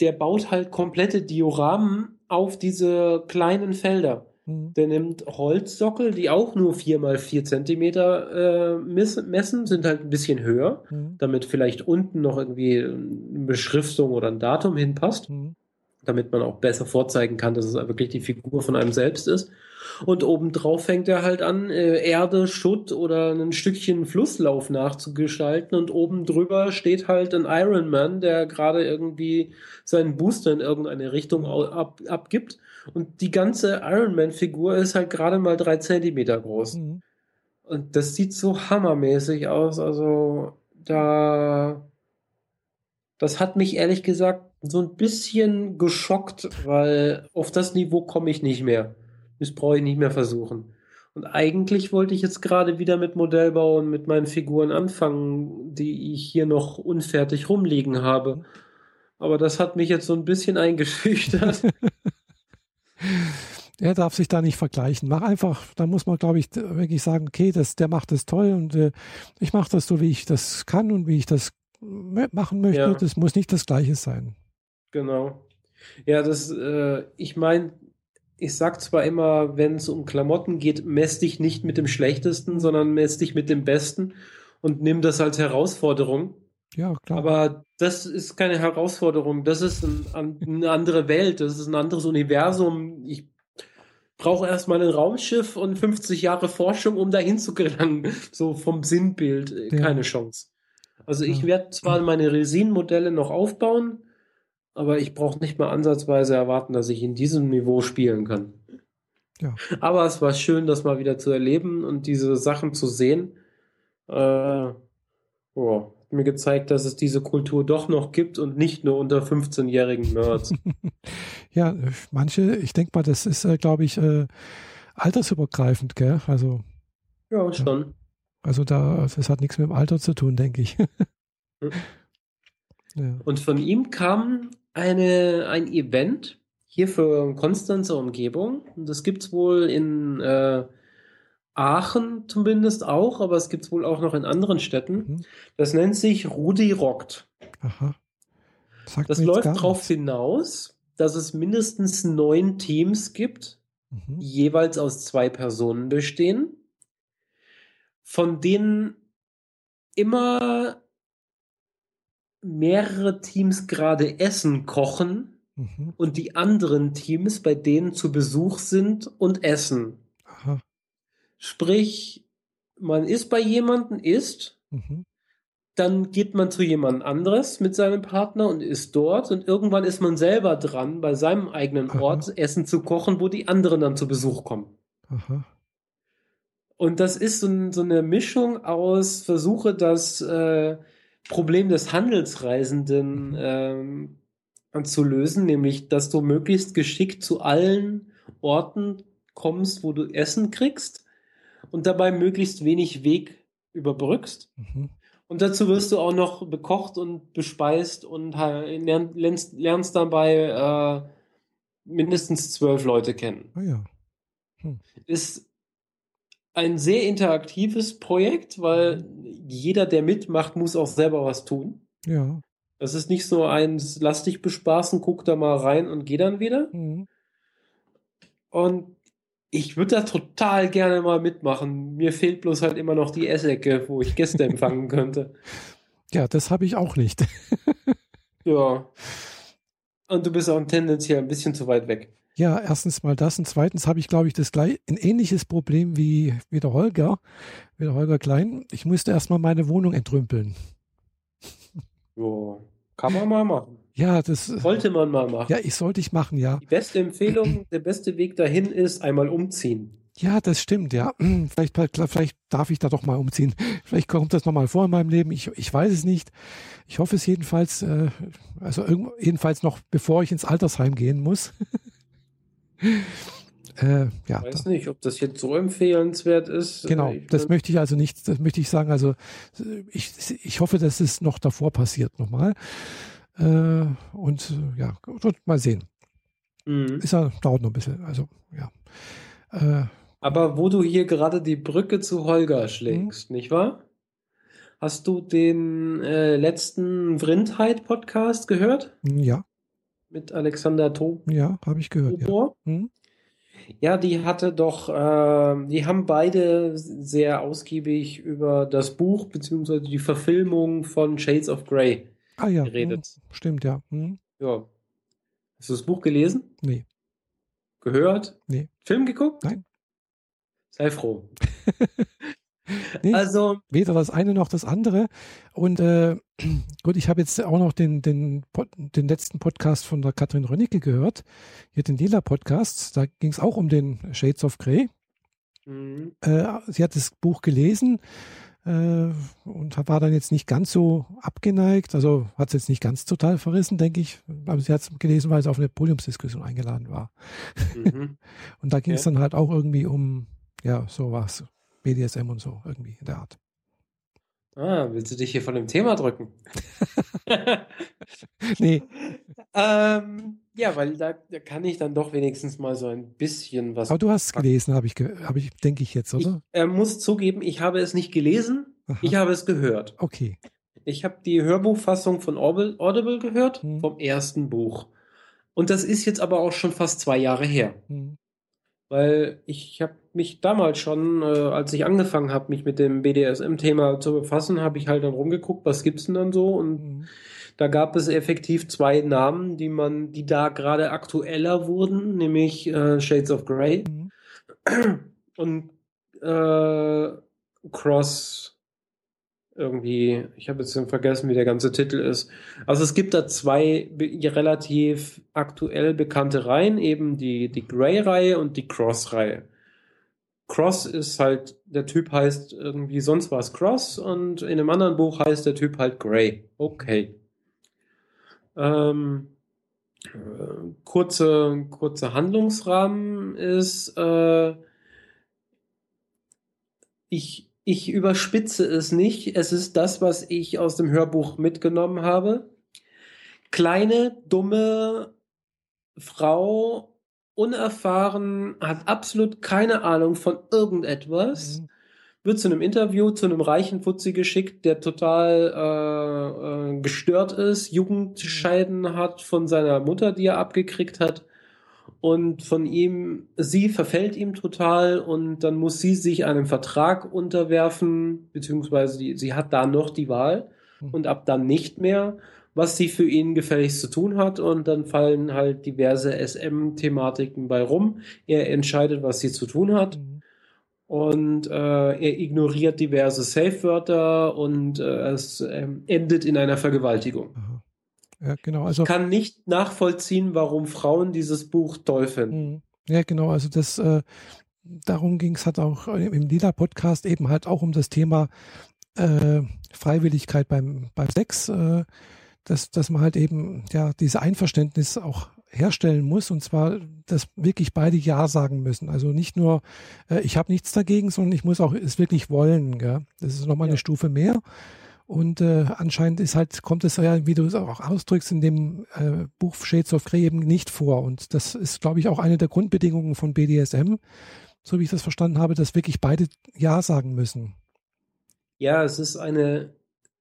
der baut halt komplette Dioramen auf diese kleinen Felder. Mhm. Der nimmt Holzsockel, die auch nur 4 mal 4 Zentimeter äh, messen, sind halt ein bisschen höher, mhm. damit vielleicht unten noch irgendwie eine Beschriftung oder ein Datum hinpasst. Mhm damit man auch besser vorzeigen kann, dass es wirklich die Figur von einem selbst ist. Und obendrauf fängt er halt an, äh, Erde, Schutt oder ein Stückchen Flusslauf nachzugestalten. Und oben drüber steht halt ein Iron Man, der gerade irgendwie seinen Booster in irgendeine Richtung ab, abgibt. Und die ganze Iron Man-Figur ist halt gerade mal drei Zentimeter groß. Mhm. Und das sieht so hammermäßig aus. Also da, das hat mich ehrlich gesagt so ein bisschen geschockt, weil auf das Niveau komme ich nicht mehr. Das brauche ich nicht mehr versuchen. Und eigentlich wollte ich jetzt gerade wieder mit Modellbau und mit meinen Figuren anfangen, die ich hier noch unfertig rumliegen habe. Aber das hat mich jetzt so ein bisschen eingeschüchtert. er darf sich da nicht vergleichen. Mach einfach, da muss man, glaube ich, wirklich sagen, okay, das, der macht das toll und äh, ich mache das so, wie ich das kann und wie ich das machen möchte. Ja. Das muss nicht das Gleiche sein. Genau. Ja, das, äh, ich meine, ich sag zwar immer, wenn es um Klamotten geht, mess dich nicht mit dem Schlechtesten, sondern mess dich mit dem Besten und nimm das als Herausforderung. Ja, klar. Aber das ist keine Herausforderung. Das ist ein, eine andere Welt. Das ist ein anderes Universum. Ich brauche erstmal ein Raumschiff und 50 Jahre Forschung, um dahin zu gelangen. So vom Sinnbild. Äh, ja. Keine Chance. Also ich werde zwar meine Resin-Modelle noch aufbauen, aber ich brauche nicht mal ansatzweise erwarten, dass ich in diesem Niveau spielen kann. Ja. Aber es war schön, das mal wieder zu erleben und diese Sachen zu sehen. Äh, oh, mir gezeigt, dass es diese Kultur doch noch gibt und nicht nur unter 15-jährigen Nerds. ja, manche, ich denke mal, das ist, äh, glaube ich, äh, altersübergreifend, gell? Also. Ja, schon. Ja. Also da, das hat nichts mit dem Alter zu tun, denke ich. Hm. ja. Und von ihm kam eine, ein Event hier für Konstanzer Umgebung. Und das gibt es wohl in äh, Aachen zumindest auch, aber es gibt es wohl auch noch in anderen Städten. Mhm. Das nennt sich Rudi Rockt. Aha. Sagt das läuft darauf hinaus, dass es mindestens neun Teams gibt, mhm. die jeweils aus zwei Personen bestehen, von denen immer mehrere Teams gerade Essen kochen mhm. und die anderen Teams bei denen zu Besuch sind und essen. Aha. Sprich, man ist bei jemandem, isst, mhm. dann geht man zu jemand anderes mit seinem Partner und ist dort und irgendwann ist man selber dran, bei seinem eigenen Aha. Ort Essen zu kochen, wo die anderen dann zu Besuch kommen. Aha. Und das ist so, so, eine Mischung aus Versuche, das äh, Problem des Handelsreisenden ähm, zu lösen, nämlich dass du möglichst geschickt zu allen Orten kommst, wo du Essen kriegst und dabei möglichst wenig Weg überbrückst. Mhm. Und dazu wirst du auch noch bekocht und bespeist und lernst, lernst dabei äh, mindestens zwölf Leute kennen. Oh ja. Hm. Ist ein sehr interaktives Projekt, weil mhm. jeder, der mitmacht, muss auch selber was tun. Ja. Das ist nicht so ein, lass dich bespaßen, guck da mal rein und geh dann wieder. Mhm. Und ich würde da total gerne mal mitmachen. Mir fehlt bloß halt immer noch die Essecke, wo ich Gäste empfangen könnte. Ja, das habe ich auch nicht. ja. Und du bist auch tendenziell ein bisschen zu weit weg. Ja, erstens mal das und zweitens habe ich, glaube ich, das gleich ein ähnliches Problem wie, wie der Holger, wie der Holger Klein. Ich musste erstmal meine Wohnung entrümpeln. Ja, kann man mal machen. Ja, das sollte man mal machen. Ja, ich sollte ich machen, ja. Die beste Empfehlung, der beste Weg dahin ist einmal umziehen. Ja, das stimmt, ja. Vielleicht, vielleicht darf ich da doch mal umziehen. Vielleicht kommt das nochmal vor in meinem Leben. Ich, ich weiß es nicht. Ich hoffe es jedenfalls, äh, also jedenfalls noch, bevor ich ins Altersheim gehen muss. Äh, ja, ich weiß nicht, ob das jetzt so empfehlenswert ist. Genau, ich das möchte ich also nicht, das möchte ich sagen. Also ich, ich hoffe, dass es noch davor passiert nochmal. Äh, und ja, mal sehen. Mhm. Ist ja, dauert noch ein bisschen. Also, ja. Äh, Aber wo du hier gerade die Brücke zu Holger schlägst, mhm. nicht wahr? Hast du den äh, letzten Vrindheit-Podcast gehört? Ja. Mit Alexander To. Ja, habe ich gehört. Ja. Mhm. ja. die hatte doch, äh, die haben beide sehr ausgiebig über das Buch beziehungsweise die Verfilmung von Shades of Grey ah, ja. geredet. Hm, stimmt, ja. Hm. Ja. Hast du das Buch gelesen? Nee. Gehört? Nee. Film geguckt? Nein. Sei froh. nee, also weder das eine noch das andere. Und äh, gut, ich habe jetzt auch noch den, den, den letzten Podcast von der Katrin Rönnecke gehört, hier den Lila Podcast. Da ging es auch um den Shades of Grey. Mhm. Äh, sie hat das Buch gelesen äh, und war dann jetzt nicht ganz so abgeneigt. Also hat es jetzt nicht ganz total verrissen, denke ich. Aber sie hat es gelesen, weil sie auf eine Podiumsdiskussion eingeladen war. Mhm. und da ging es okay. dann halt auch irgendwie um, ja, sowas, BDSM und so, irgendwie in der Art. Ah, willst du dich hier von dem Thema drücken? nee. ähm, ja, weil da, da, kann ich dann doch wenigstens mal so ein bisschen was. Aber du hast es gelesen, habe ich, hab ich denke ich jetzt, oder? Ich äh, muss zugeben, ich habe es nicht gelesen, Aha. ich habe es gehört. Okay. Ich habe die Hörbuchfassung von Audible gehört, hm. vom ersten Buch. Und das ist jetzt aber auch schon fast zwei Jahre her. Hm. Weil ich habe mich damals schon, äh, als ich angefangen habe, mich mit dem BDSM-Thema zu befassen, habe ich halt dann rumgeguckt, was gibt's denn dann so und mhm. da gab es effektiv zwei Namen, die man, die da gerade aktueller wurden, nämlich äh, Shades of Grey mhm. und äh, Cross irgendwie, ich habe jetzt vergessen, wie der ganze Titel ist. Also es gibt da zwei relativ aktuell bekannte Reihen, eben die, die Grey-Reihe und die Cross-Reihe. Cross ist halt, der Typ heißt irgendwie sonst was Cross und in einem anderen Buch heißt der Typ halt Grey. Okay. Ähm, äh, kurze, kurze Handlungsrahmen ist, äh, ich ich überspitze es nicht. Es ist das, was ich aus dem Hörbuch mitgenommen habe. Kleine, dumme Frau, unerfahren, hat absolut keine Ahnung von irgendetwas. Mhm. Wird zu einem Interview zu einem reichen Fuzzi geschickt, der total äh, äh, gestört ist, Jugendscheiden mhm. hat von seiner Mutter, die er abgekriegt hat und von ihm, sie verfällt ihm total und dann muss sie sich einem Vertrag unterwerfen, beziehungsweise die, sie hat da noch die Wahl hm. und ab dann nicht mehr, was sie für ihn gefälligst zu tun hat und dann fallen halt diverse SM-Thematiken bei rum. Er entscheidet, was sie zu tun hat. Mhm. Und äh, er ignoriert diverse Safe-Wörter und äh, es äh, endet in einer Vergewaltigung. Aha. Ja, genau. Also, ich kann nicht nachvollziehen, warum Frauen dieses Buch toll finden. Mhm. Ja, genau. Also das, äh, darum ging es halt auch im Lila-Podcast eben halt auch um das Thema äh, Freiwilligkeit beim, beim Sex, äh, dass, dass man halt eben ja diese Einverständnis auch herstellen muss und zwar, dass wirklich beide Ja sagen müssen. Also nicht nur, äh, ich habe nichts dagegen, sondern ich muss auch es wirklich wollen. Gell? Das ist nochmal ja. eine Stufe mehr. Und äh, anscheinend ist halt, kommt es ja, wie du es auch ausdrückst, in dem äh, Buch Shades of Grey eben nicht vor. Und das ist, glaube ich, auch eine der Grundbedingungen von BDSM, so wie ich das verstanden habe, dass wirklich beide Ja sagen müssen. Ja, es ist eine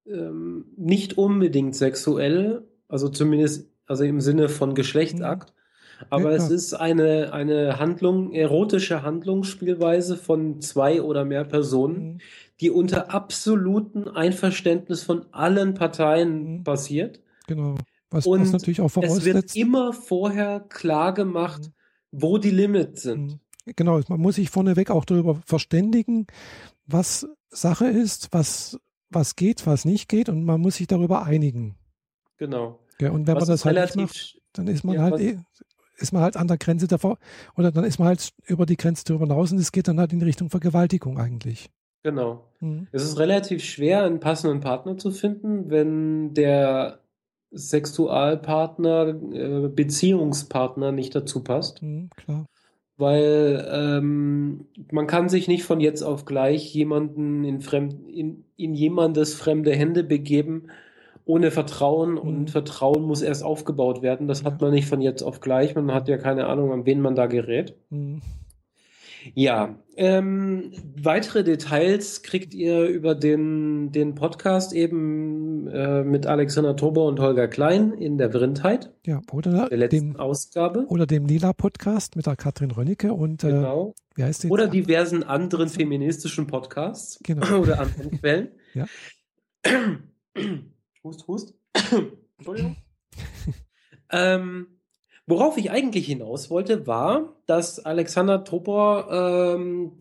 ähm, nicht unbedingt sexuell, also zumindest also im Sinne von Geschlechtsakt, mhm. aber ja, es ist eine, eine Handlung, erotische Handlungsspielweise von zwei oder mehr Personen, mhm die unter absolutem Einverständnis von allen Parteien mhm. passiert. Genau. Was, und was natürlich auch voraussetzt. Es wird immer vorher klar gemacht, mhm. wo die Limits sind. Mhm. Genau, man muss sich vorneweg auch darüber verständigen, was Sache ist, was, was geht, was nicht geht und man muss sich darüber einigen. Genau. Ja, und wenn was man das halt nicht macht, dann ist man ja, halt eh, ist man halt an der Grenze davor oder dann ist man halt über die Grenze drüber hinaus und es geht dann halt in Richtung Vergewaltigung eigentlich. Genau. Mhm. Es ist relativ schwer, einen passenden Partner zu finden, wenn der Sexualpartner, äh, Beziehungspartner nicht dazu passt. Mhm, klar. Weil ähm, man kann sich nicht von jetzt auf gleich jemanden in, fremd, in, in jemandes fremde Hände begeben, ohne Vertrauen. Mhm. Und Vertrauen muss erst aufgebaut werden. Das ja. hat man nicht von jetzt auf gleich. Man hat ja keine Ahnung, an wen man da gerät. Ja, ähm, weitere Details kriegt ihr über den, den Podcast eben äh, mit Alexander Tober und Holger Klein in der Vrindheit. Ja, oder der letzten dem, Ausgabe. Oder dem Lila-Podcast mit der Katrin Rönnecke und äh, genau. wie heißt die? Oder diversen anderen feministischen Podcasts genau. oder anderen Quellen. Ja. hust, hust. Entschuldigung. ähm, Worauf ich eigentlich hinaus wollte, war, dass Alexander Topor ähm,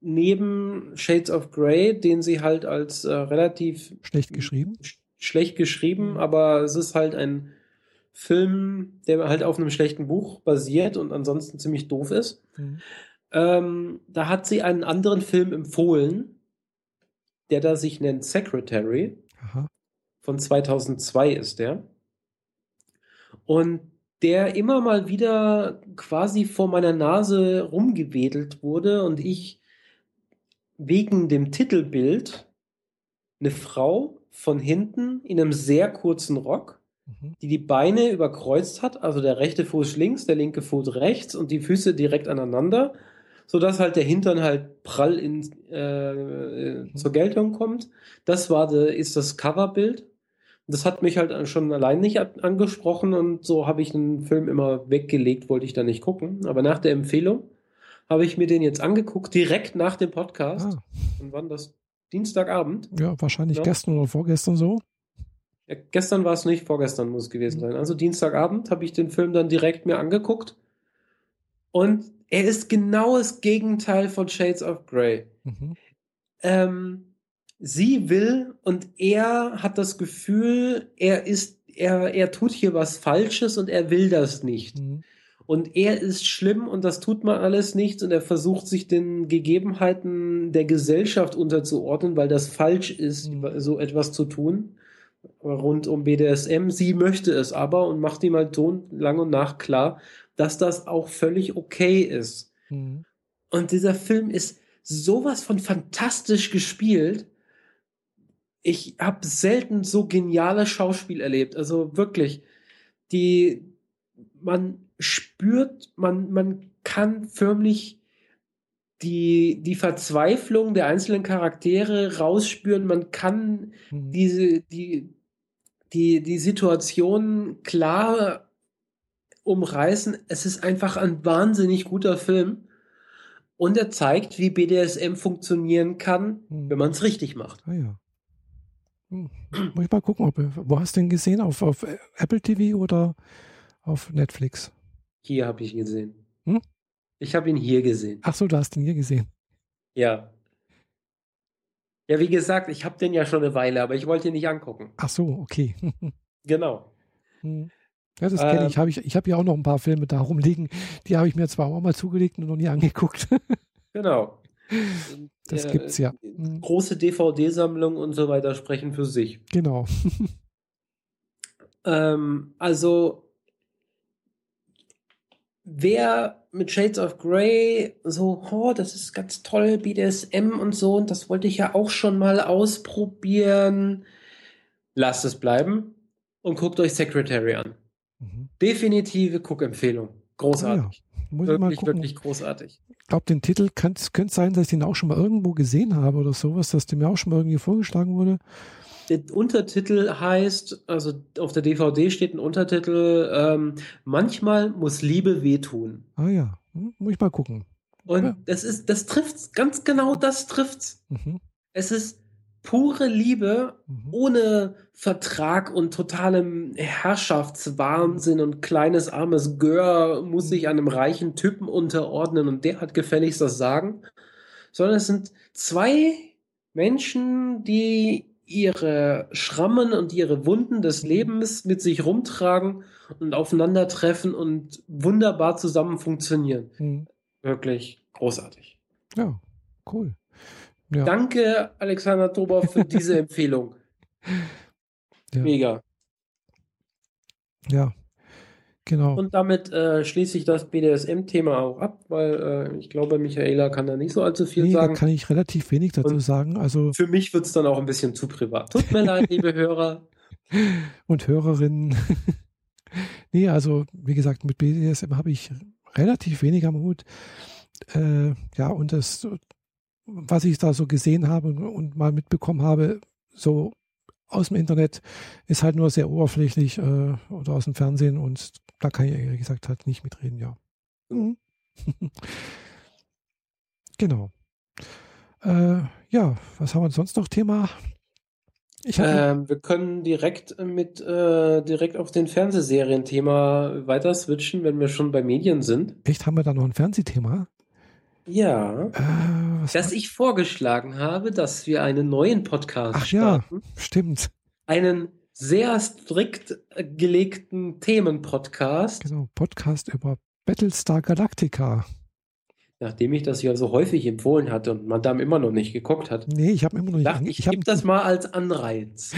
neben Shades of Grey, den sie halt als äh, relativ schlecht geschrieben, sch schlecht geschrieben, mhm. aber es ist halt ein Film, der halt auf einem schlechten Buch basiert und ansonsten ziemlich doof ist. Mhm. Ähm, da hat sie einen anderen Film empfohlen, der da sich nennt Secretary. Aha. Von 2002 ist der. Und der immer mal wieder quasi vor meiner Nase rumgewedelt wurde und ich wegen dem Titelbild eine Frau von hinten in einem sehr kurzen Rock, mhm. die die Beine überkreuzt hat, also der rechte Fuß links, der linke Fuß rechts und die Füße direkt aneinander, so dass halt der Hintern halt prall in, äh, mhm. zur Geltung kommt. Das war de, ist das Coverbild das hat mich halt schon allein nicht angesprochen und so habe ich den Film immer weggelegt, wollte ich da nicht gucken. Aber nach der Empfehlung habe ich mir den jetzt angeguckt, direkt nach dem Podcast. Ah. Und wann das? Dienstagabend? Ja, wahrscheinlich ja. gestern oder vorgestern so. Ja, gestern war es nicht, vorgestern muss es gewesen sein. Also Dienstagabend habe ich den Film dann direkt mir angeguckt. Und er ist genau das Gegenteil von Shades of Grey. Mhm. Ähm, sie will und er hat das Gefühl, er ist, er, er tut hier was Falsches und er will das nicht. Mhm. Und er ist schlimm und das tut man alles nicht und er versucht sich den Gegebenheiten der Gesellschaft unterzuordnen, weil das falsch ist, mhm. so etwas zu tun rund um BDSM. Sie möchte es aber und macht ihm halt so lang und nach klar, dass das auch völlig okay ist. Mhm. Und dieser Film ist sowas von fantastisch gespielt. Ich habe selten so geniales Schauspiel erlebt. Also wirklich, die man spürt, man man kann förmlich die, die Verzweiflung der einzelnen Charaktere rausspüren. Man kann mhm. diese, die, die, die Situation klar umreißen. Es ist einfach ein wahnsinnig guter Film. Und er zeigt, wie BDSM funktionieren kann, hm. wenn man es richtig macht. Ah ja. Hm. Muss ich mal gucken, ob, wo hast du den gesehen? Auf, auf Apple TV oder auf Netflix? Hier habe ich ihn gesehen. Hm? Ich habe ihn hier gesehen. Ach so, du hast ihn hier gesehen. Ja. Ja, wie gesagt, ich habe den ja schon eine Weile, aber ich wollte ihn nicht angucken. Ach so, okay. genau. Hm. Ja, das kenne ähm, ich. Hab ich. Ich habe ja auch noch ein paar Filme da rumliegen. Die habe ich mir zwar auch mal zugelegt und noch nie angeguckt. genau. Das äh, gibt's ja. Hm. Große DVD-Sammlung und so weiter sprechen für sich. Genau. ähm, also wer mit Shades of Grey so, oh, das ist ganz toll, BDSM und so, und das wollte ich ja auch schon mal ausprobieren. Lasst es bleiben und guckt euch Secretary an. Mhm. Definitive Guckempfehlung. Großartig. Ja. wirklich, wirklich großartig. Ich glaube, den Titel könnte es sein, dass ich den auch schon mal irgendwo gesehen habe oder sowas, dass der mir auch schon mal irgendwie vorgeschlagen wurde. Der Untertitel heißt, also auf der DVD steht ein Untertitel, ähm, manchmal muss Liebe wehtun. Ah ja, hm, muss ich mal gucken. Und ja. das ist, das trifft's, ganz genau das trifft's. Mhm. Es ist pure Liebe mhm. ohne Vertrag und totalem Herrschaftswahnsinn und kleines armes Gör muss sich einem reichen Typen unterordnen und der hat gefälligst das Sagen, sondern es sind zwei Menschen, die ihre Schrammen und ihre Wunden des Lebens mit sich rumtragen und aufeinandertreffen und wunderbar zusammen funktionieren. Mhm. Wirklich großartig. Ja, cool. Ja. Danke, Alexander Tober, für diese Empfehlung. Ja. Mega. Ja, Genau. Und damit äh, schließe ich das BDSM-Thema auch ab, weil äh, ich glaube, Michaela kann da nicht so allzu viel nee, sagen. Da kann ich relativ wenig dazu Und sagen. Also für mich wird es dann auch ein bisschen zu privat. Tut mir leid, liebe Hörer. Und Hörerinnen. nee, also wie gesagt, mit BDSM habe ich relativ wenig am Hut. Äh, ja, und das, was ich da so gesehen habe und mal mitbekommen habe, so aus dem Internet, ist halt nur sehr oberflächlich äh, oder aus dem Fernsehen und da kann ich ehrlich gesagt halt nicht mitreden, ja. Mhm. genau. Äh, ja, was haben wir sonst noch Thema? Ähm, wir können direkt mit äh, direkt auf den Fernsehserien-Thema weiter switchen, wenn wir schon bei Medien sind. Echt, haben wir da noch ein Fernsehthema? Ja. Äh, dass ich vorgeschlagen habe, dass wir einen neuen Podcast Ach starten. ja, stimmt. Einen sehr strikt gelegten Themenpodcast. Genau, Podcast über Battlestar Galactica. Nachdem ich das ja so häufig empfohlen hatte und Madame immer noch nicht geguckt hat. Nee, ich habe immer noch nicht. Dachte, ich ich gebe das mal als Anreiz.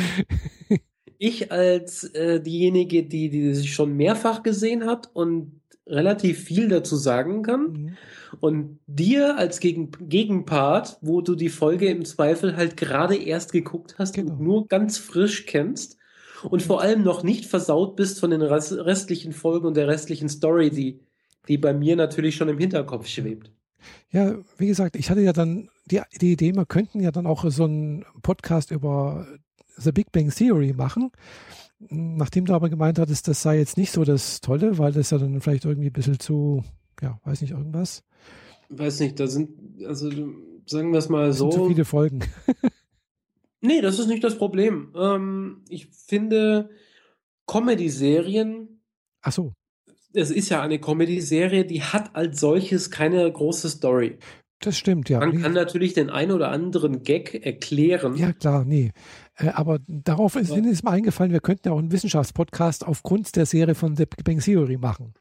ich als äh, diejenige, die, die sich schon mehrfach gesehen hat und relativ viel dazu sagen kann. Mhm. Und dir als Gegen Gegenpart, wo du die Folge im Zweifel halt gerade erst geguckt hast genau. und nur ganz frisch kennst, und vor allem noch nicht versaut bist von den restlichen Folgen und der restlichen Story, die, die bei mir natürlich schon im Hinterkopf schwebt. Ja, wie gesagt, ich hatte ja dann die, die Idee, wir könnten ja dann auch so einen Podcast über The Big Bang Theory machen. Nachdem du aber gemeint hattest, das sei jetzt nicht so das Tolle, weil das ja dann vielleicht irgendwie ein bisschen zu, ja, weiß nicht, irgendwas. weiß nicht, da sind, also sagen wir es mal Das so. sind zu viele Folgen. Nee, das ist nicht das Problem. Ähm, ich finde Comedy-Serien, Ach so. es ist ja eine Comedy-Serie, die hat als solches keine große Story. Das stimmt, ja. Man kann natürlich den ein oder anderen Gag erklären. Ja, klar, nee. Äh, aber darauf ist, Ja. ist mir eingefallen, wir könnten ja auch einen Wissenschaftspodcast aufgrund der Serie von The Big Bang Theory machen.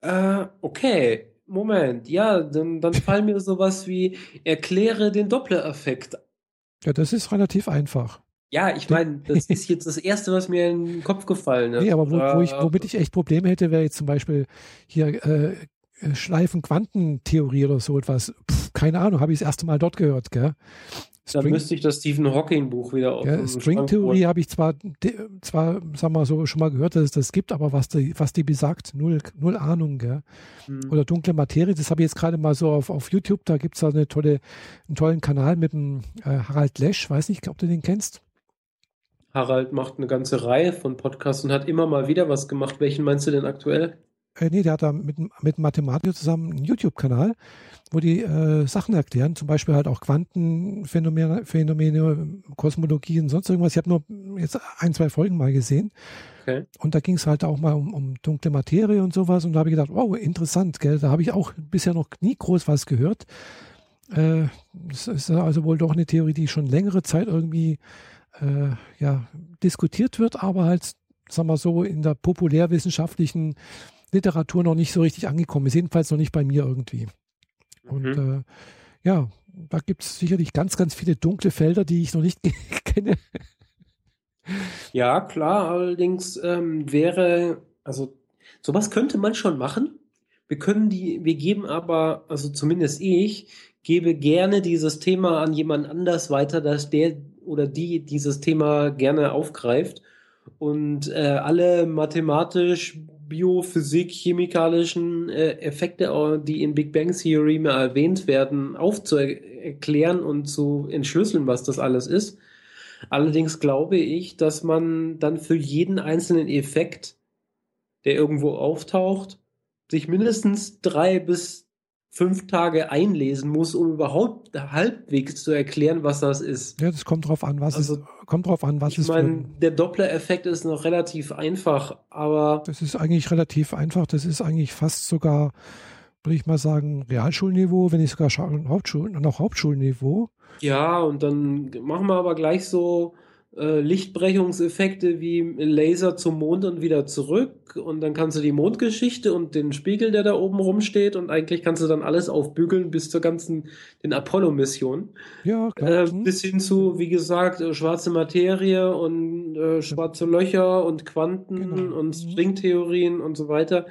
Äh, okay, Moment. Ja, dann, dann fallen mir sowas wie erkläre den Doppler-Effekt. Ja, das ist relativ einfach. Ja, ich meine, das ist jetzt das Erste, was mir in den Kopf gefallen ist. Nee, aber wo, wo ich, Äh, womit ich echt Probleme hätte, wäre jetzt zum Beispiel hier äh, äh, Schleifen-Quantentheorie oder so etwas. Pff, keine Ahnung, habe ich das erste Mal dort gehört, gell? Dann String, müsste ich das Stephen Hawking-Buch wieder auf ja, Stringtheorie habe ich zwar, zwar, sagen wir so, schon mal gehört, dass es das gibt, aber was die, was die besagt, null, null Ahnung, gell? holen. Hm. Oder dunkle Materie, das habe ich jetzt gerade mal so auf, auf YouTube, da gibt es eine tolle, einen tollen Kanal mit dem äh, Harald Lesch, weiß nicht, ob du den kennst. Harald macht eine ganze Reihe von Podcasts und hat immer mal wieder was gemacht. Welchen meinst du denn aktuell? Äh, nee, der hat da mit, mit Mathematiker zusammen einen YouTube-Kanal, wo die äh, Sachen erklären, zum Beispiel halt auch Quantenphänomene, Phänomene, Kosmologie und sonst irgendwas. Ich habe nur jetzt ein, zwei Folgen mal gesehen. Okay. Und da ging es halt auch mal um, um dunkle Materie und sowas. Und da habe ich gedacht, wow, interessant, gell? Da habe ich auch bisher noch nie groß was gehört. Äh, das ist also wohl doch eine Theorie, die schon längere Zeit irgendwie äh, ja, diskutiert wird, aber halt, sagen wir so, in der populärwissenschaftlichen Literatur noch nicht so richtig angekommen ist. Jedenfalls noch nicht bei mir irgendwie. Und Mhm. äh, ja, da gibt es sicherlich ganz, ganz viele dunkle Felder, die ich noch nicht kenne. Ja, klar, allerdings ähm, wäre, also sowas könnte man schon machen. Wir können die, wir geben aber, also zumindest ich, gebe gerne dieses Thema an jemand anders weiter, dass der oder die dieses Thema gerne aufgreift und äh, alle mathematisch, Biophysik, chemikalischen äh, Effekte, die in Big Bang Theory mal erwähnt werden, aufzuerklären und zu entschlüsseln, was das alles ist. Allerdings glaube ich, dass man dann für jeden einzelnen Effekt, der irgendwo auftaucht, sich mindestens drei bis fünf Tage einlesen muss, um überhaupt halbwegs zu erklären, was das ist. Ja, das kommt drauf an, was Also, es kommt drauf an, was Ich es für, meine, der Doppler-Effekt ist noch relativ einfach, aber das ist eigentlich relativ einfach. Das ist eigentlich fast sogar, würde ich mal sagen, Realschulniveau, wenn nicht sogar Hauptschul noch Hauptschulniveau. ja, und dann machen wir aber gleich so äh, Lichtbrechungseffekte wie Laser zum Mond und wieder zurück und dann kannst du die Mondgeschichte und den Spiegel, der da oben rumsteht und eigentlich kannst du dann alles aufbügeln bis zur ganzen, den Apollo-Missionen. Ja, klar. Äh, hm. bis hin zu, wie gesagt, äh, schwarze Materie und äh, schwarze Löcher und Quanten Genau. und Mhm. Stringtheorien und so weiter.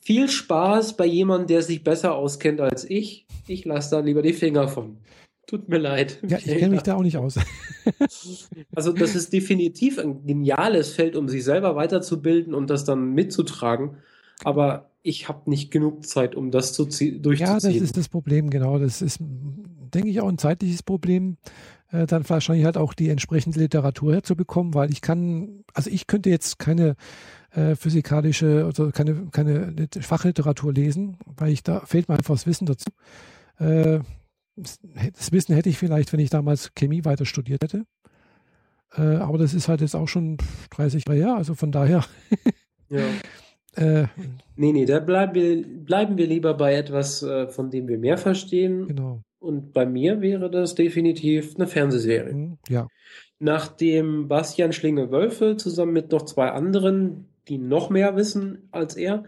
Viel Spaß bei jemandem, der sich besser auskennt als ich. Ich lasse da lieber die Finger von. Tut mir leid. ja, ich kenne mich da auch nicht aus. Also das ist definitiv ein geniales Feld, um sich selber weiterzubilden und das dann mitzutragen. Aber ich habe nicht genug Zeit, um das zu zie- Ja, das durchzuziehen. ist das Problem, genau. Das ist, denke ich, auch ein zeitliches Problem, äh, dann wahrscheinlich halt auch die entsprechende Literatur herzubekommen, weil ich kann, also ich könnte jetzt keine äh, physikalische oder keine, keine Lit- Fachliteratur lesen, weil ich da fehlt mir einfach das Wissen dazu. Äh, das Wissen hätte ich vielleicht, wenn ich damals Chemie weiter studiert hätte. Äh, aber das ist halt jetzt auch schon 30 Jahre her, also von daher, ja. äh, Nee, nee, da bleiben wir, bleiben wir lieber bei etwas, äh, von dem wir mehr verstehen. genau. Und bei mir wäre das definitiv eine Fernsehserie. Hm, Ja, Nachdem Bastian Schlinge-Wölfe zusammen mit noch zwei anderen, die noch mehr wissen als er,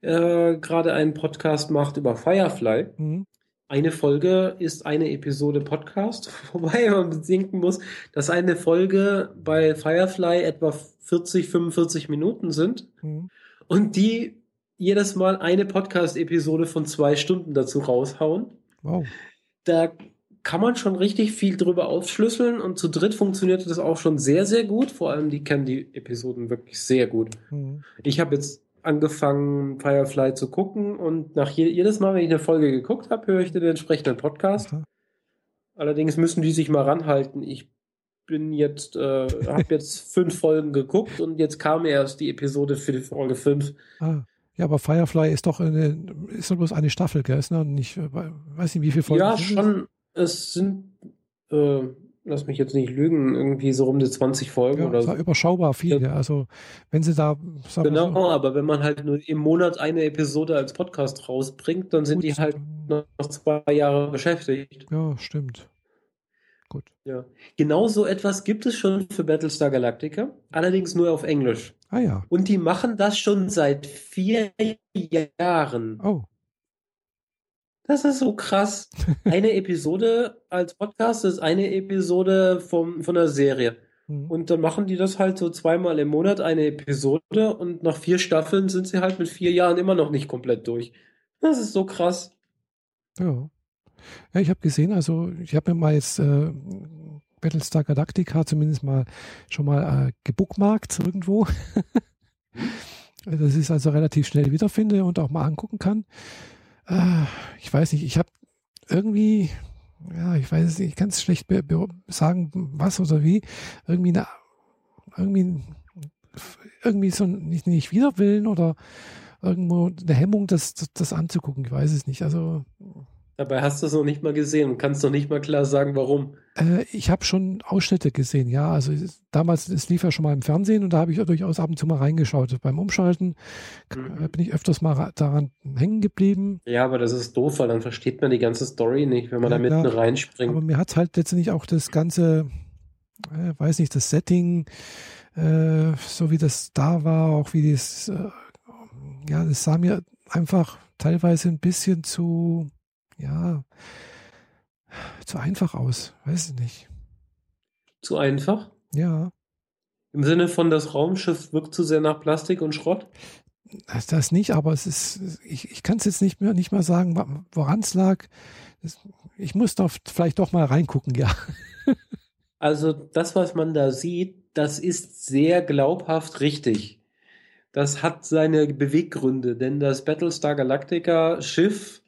äh, gerade einen Podcast macht über Firefly. hm, Eine Folge ist eine Episode Podcast, wobei man bedenken muss, dass eine Folge bei Firefly etwa 40, 45 Minuten sind hm. und die jedes Mal eine Podcast-Episode von zwei Stunden dazu raushauen. wow. Da kann man schon richtig viel drüber aufschlüsseln und zu dritt funktionierte das auch schon sehr, sehr gut. Vor allem, die kennen die Episoden wirklich sehr gut. Hm. Ich habe jetzt angefangen, Firefly zu gucken und nach je jedes Mal, wenn ich eine Folge geguckt habe, höre ich den entsprechenden Podcast. Aha. Allerdings müssen die sich mal ranhalten. Ich bin jetzt, äh, habe jetzt fünf Folgen geguckt und jetzt kam erst die Episode für die Folge fünf. Ah, Ja, aber Firefly ist doch eine, ist doch bloß eine Staffel, gell? Ist noch nicht, äh, weiß nicht, wie viele Folgen. Ja, schon. Es sind, äh, lass mich jetzt nicht lügen, irgendwie so um die 20 Folgen ja, oder so. überschaubar viel, ja. Also, wenn sie da, Genau, so, aber wenn man halt nur im Monat eine Episode als Podcast rausbringt, dann sind gut, die halt noch zwei Jahre beschäftigt. Ja, stimmt. Gut. Ja. Genau so etwas gibt es schon für Battlestar Galactica, allerdings nur auf Englisch. Ah ja. Und die machen das schon seit vier Jahren. Oh. Das ist so krass. Eine Episode als Podcast ist eine Episode vom, von der Serie. Mhm. Und dann machen die das halt so zweimal im Monat eine Episode und nach vier Staffeln sind sie halt mit vier Jahren immer noch nicht komplett durch. Das ist so krass. Ja. Ja, ich habe gesehen, also ich habe mir mal jetzt äh, Battlestar Galactica zumindest mal schon mal äh, gebookmarkt irgendwo. das ist also relativ schnell wiederfinde und auch mal angucken kann. Ich weiß nicht, ich habe irgendwie, ja, ich weiß es nicht, ich kann es schlecht sagen, was oder wie. Irgendwie eine, irgendwie, irgendwie so nicht, nicht Widerwillen oder irgendwo eine Hemmung, das, das, das anzugucken. Ich weiß es nicht. Also Dabei hast du es noch nicht mal gesehen und kannst noch nicht mal klar sagen, warum. Äh, ich habe schon Ausschnitte gesehen, ja. Also damals, es lief ja schon mal im Fernsehen und da habe ich durchaus ab und zu mal reingeschaut. Beim Umschalten mhm. bin ich öfters mal daran hängen geblieben. Ja, aber das ist doof, weil dann versteht man die ganze Story nicht, wenn man ja, da mitten klar. reinspringt. Aber mir hat halt letztendlich auch das ganze, äh, weiß nicht, das Setting, äh, so wie das da war, auch wie das, äh, ja, das sah mir einfach teilweise ein bisschen zu ja, zu einfach aus. Weiß ich nicht. Zu einfach? Ja. Im Sinne von, das Raumschiff wirkt zu sehr nach Plastik und Schrott? Das, das nicht, aber es ist, ich, ich kann es jetzt nicht mehr, nicht mal sagen, woran es lag. Ich muss doch vielleicht doch mal reingucken, ja. Also das, was man da sieht, das ist sehr glaubhaft richtig. Das hat seine Beweggründe, denn das Battlestar Galactica Schiff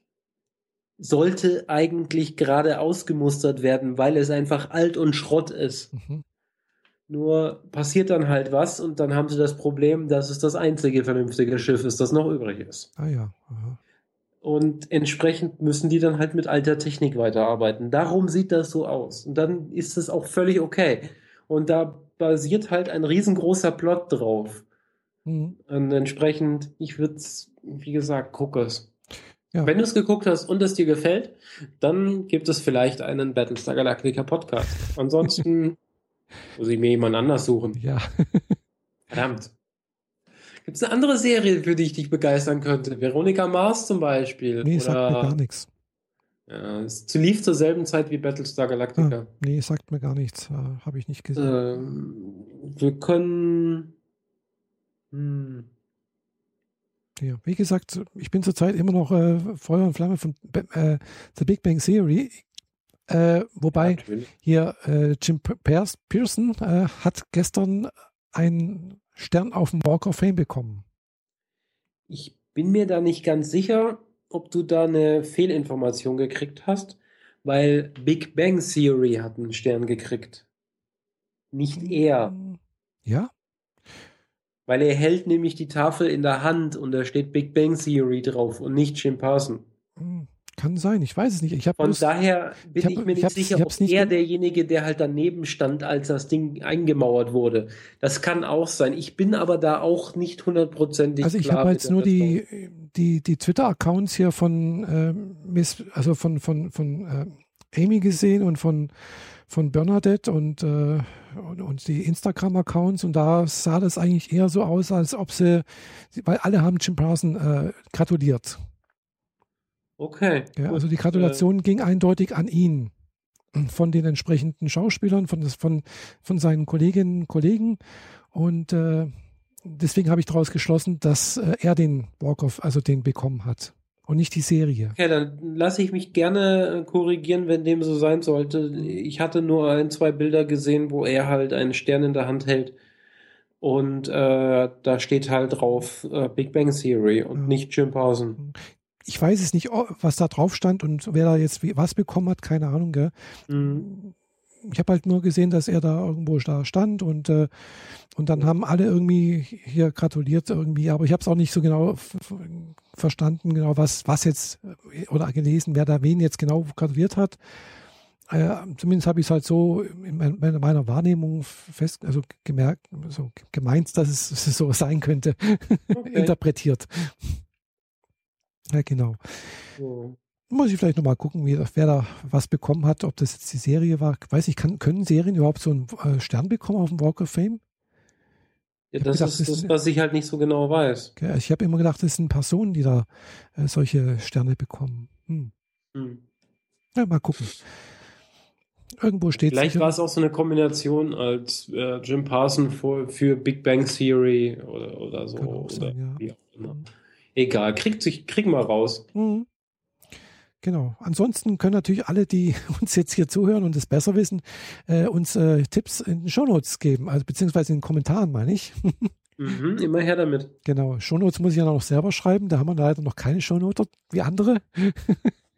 sollte eigentlich gerade ausgemustert werden, weil es einfach alt und Schrott ist. Mhm. Nur passiert dann halt was und dann haben sie das Problem, dass es das einzige vernünftige Schiff ist, das noch übrig ist. Ah ja. Aha. Und entsprechend müssen die dann halt mit alter Technik weiterarbeiten. Darum sieht das so aus. Und dann ist es auch völlig okay. Und da basiert halt ein riesengroßer Plot drauf. Mhm. Und entsprechend, ich würde es, wie gesagt, guck es. Ja. Wenn du es geguckt hast und es dir gefällt, dann gibt es vielleicht einen Battlestar Galactica Podcast. Ansonsten muss ich mir jemand anders suchen. Ja. Verdammt. Gibt es eine andere Serie, für die ich dich begeistern könnte? Veronica Mars zum Beispiel? Nee, Oder, sagt mir gar nichts. Ja, es lief zur selben Zeit wie Battlestar Galactica. Ah, nee, sagt mir gar nichts. Äh, Habe ich nicht gesehen. Ähm, wir können. Hm. Ja, wie gesagt, ich bin zurzeit immer noch äh, Feuer und Flamme von äh, The Big Bang Theory. Äh, wobei Natürlich. hier äh, Jim Pearson äh, hat gestern einen Stern auf dem Walk of Fame bekommen. Ich bin mir da nicht ganz sicher, ob du da eine Fehlinformation gekriegt hast, weil Big Bang Theory hat einen Stern gekriegt. Nicht er. Ja? Weil er hält nämlich die Tafel in der Hand und da steht Big Bang Theory drauf und nicht Jim Parson. Hm, kann sein, ich weiß es nicht. Ich Von bloß, daher bin ich, hab, ich mir nicht sicher, ob er derjenige, der halt daneben stand, als das Ding eingemauert wurde. Das kann auch sein. Ich bin aber da auch nicht hundertprozentig Also ich habe jetzt nur die, die, die Twitter-Accounts hier von äh, Miss, also von, von, von äh, Amy gesehen und von von Bernadette und, äh, und, und, die Instagram-Accounts und da sah das eigentlich eher so aus, als ob sie, weil alle haben Jim Parson äh, gratuliert. Okay. Ja, also die Gratulation äh, ging eindeutig an ihn von den entsprechenden Schauspielern, von, von, von seinen Kolleginnen und Kollegen und äh, deswegen habe ich daraus geschlossen, dass äh, er den Walk-Off, also den bekommen hat und nicht die Serie. Okay, dann lasse ich mich gerne äh, korrigieren, wenn dem so sein sollte. Ich hatte nur ein, zwei Bilder gesehen, wo er halt einen Stern in der Hand hält. Und äh, da steht halt drauf äh, Big Bang Theory und ja. nicht Jim Parsons. Ich weiß es nicht, was da drauf stand und wer da jetzt was bekommen hat, keine Ahnung. Gell? Mhm. Ich habe halt nur gesehen, dass er da irgendwo da stand und, äh, und dann haben alle irgendwie hier gratuliert irgendwie, aber ich habe es auch nicht so genau verstanden, genau was, was jetzt äh, oder gelesen, wer da wen jetzt genau gratuliert hat. Äh, zumindest habe ich es halt so in meiner Wahrnehmung fest, also gemerkt, so gemeint, dass es, dass es so sein könnte, okay. interpretiert. Ja, genau. So. Muss ich vielleicht nochmal gucken, wie, wer da was bekommen hat, ob das jetzt die Serie war. Weiß ich, kann, können Serien überhaupt so einen äh, Stern bekommen auf dem Walk of Fame? Ja, das gedacht, ist das, was ich halt nicht so genau weiß. Okay, ich habe immer gedacht, das sind Personen, die da äh, solche Sterne bekommen. Hm. Hm. Ja, mal gucken. Irgendwo steht Vielleicht war es auch so eine Kombination als äh, Jim Parson für, für, Big Bang Theory oder, oder so. Oder sein, ja. Hm. Egal, kriegt sich, kriegen wir raus. Mhm. Genau. Ansonsten können natürlich alle, die uns jetzt hier zuhören und es besser wissen, äh, uns äh, Tipps in den Shownotes geben, also beziehungsweise in den Kommentaren, meine ich. Mhm, immer her damit. Genau. Shownotes muss ich ja noch selber schreiben. Da haben wir leider noch keine Shownotes wie andere.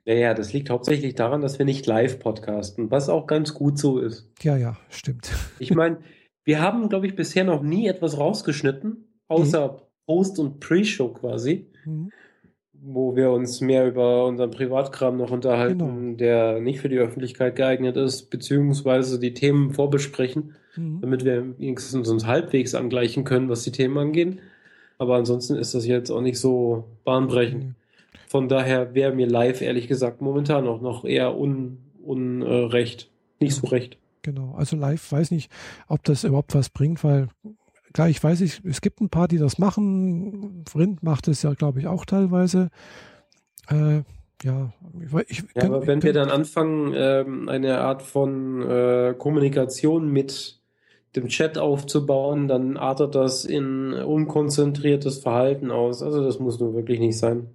Naja, das liegt hauptsächlich daran, dass wir nicht live podcasten, was auch ganz gut so ist. Ja, ja, stimmt. Ich meine, wir haben, glaube ich, bisher noch nie etwas rausgeschnitten, außer mhm. Post- und Pre-Show quasi. Mhm wo wir uns mehr über unseren Privatkram noch unterhalten, genau. der nicht für die Öffentlichkeit geeignet ist, beziehungsweise die Themen vorbesprechen, mhm. damit wir wenigstens uns halbwegs angleichen können, was die Themen angeht. Aber ansonsten ist das jetzt auch nicht so bahnbrechend. Mhm. Von daher wäre mir live ehrlich gesagt momentan auch noch eher unrecht. Un, äh, nicht so recht. Genau, also live weiß nicht, ob das überhaupt was bringt, weil klar, ich weiß, ich, es gibt ein paar, die das machen. Rind macht es ja, glaube ich, auch teilweise. Äh, ja, ich, ich, ja, kann, aber wenn wir dann anfangen, ähm, eine Art von äh, Kommunikation mit dem Chat aufzubauen, dann artet das in unkonzentriertes Verhalten aus. Also das muss nur wirklich nicht sein.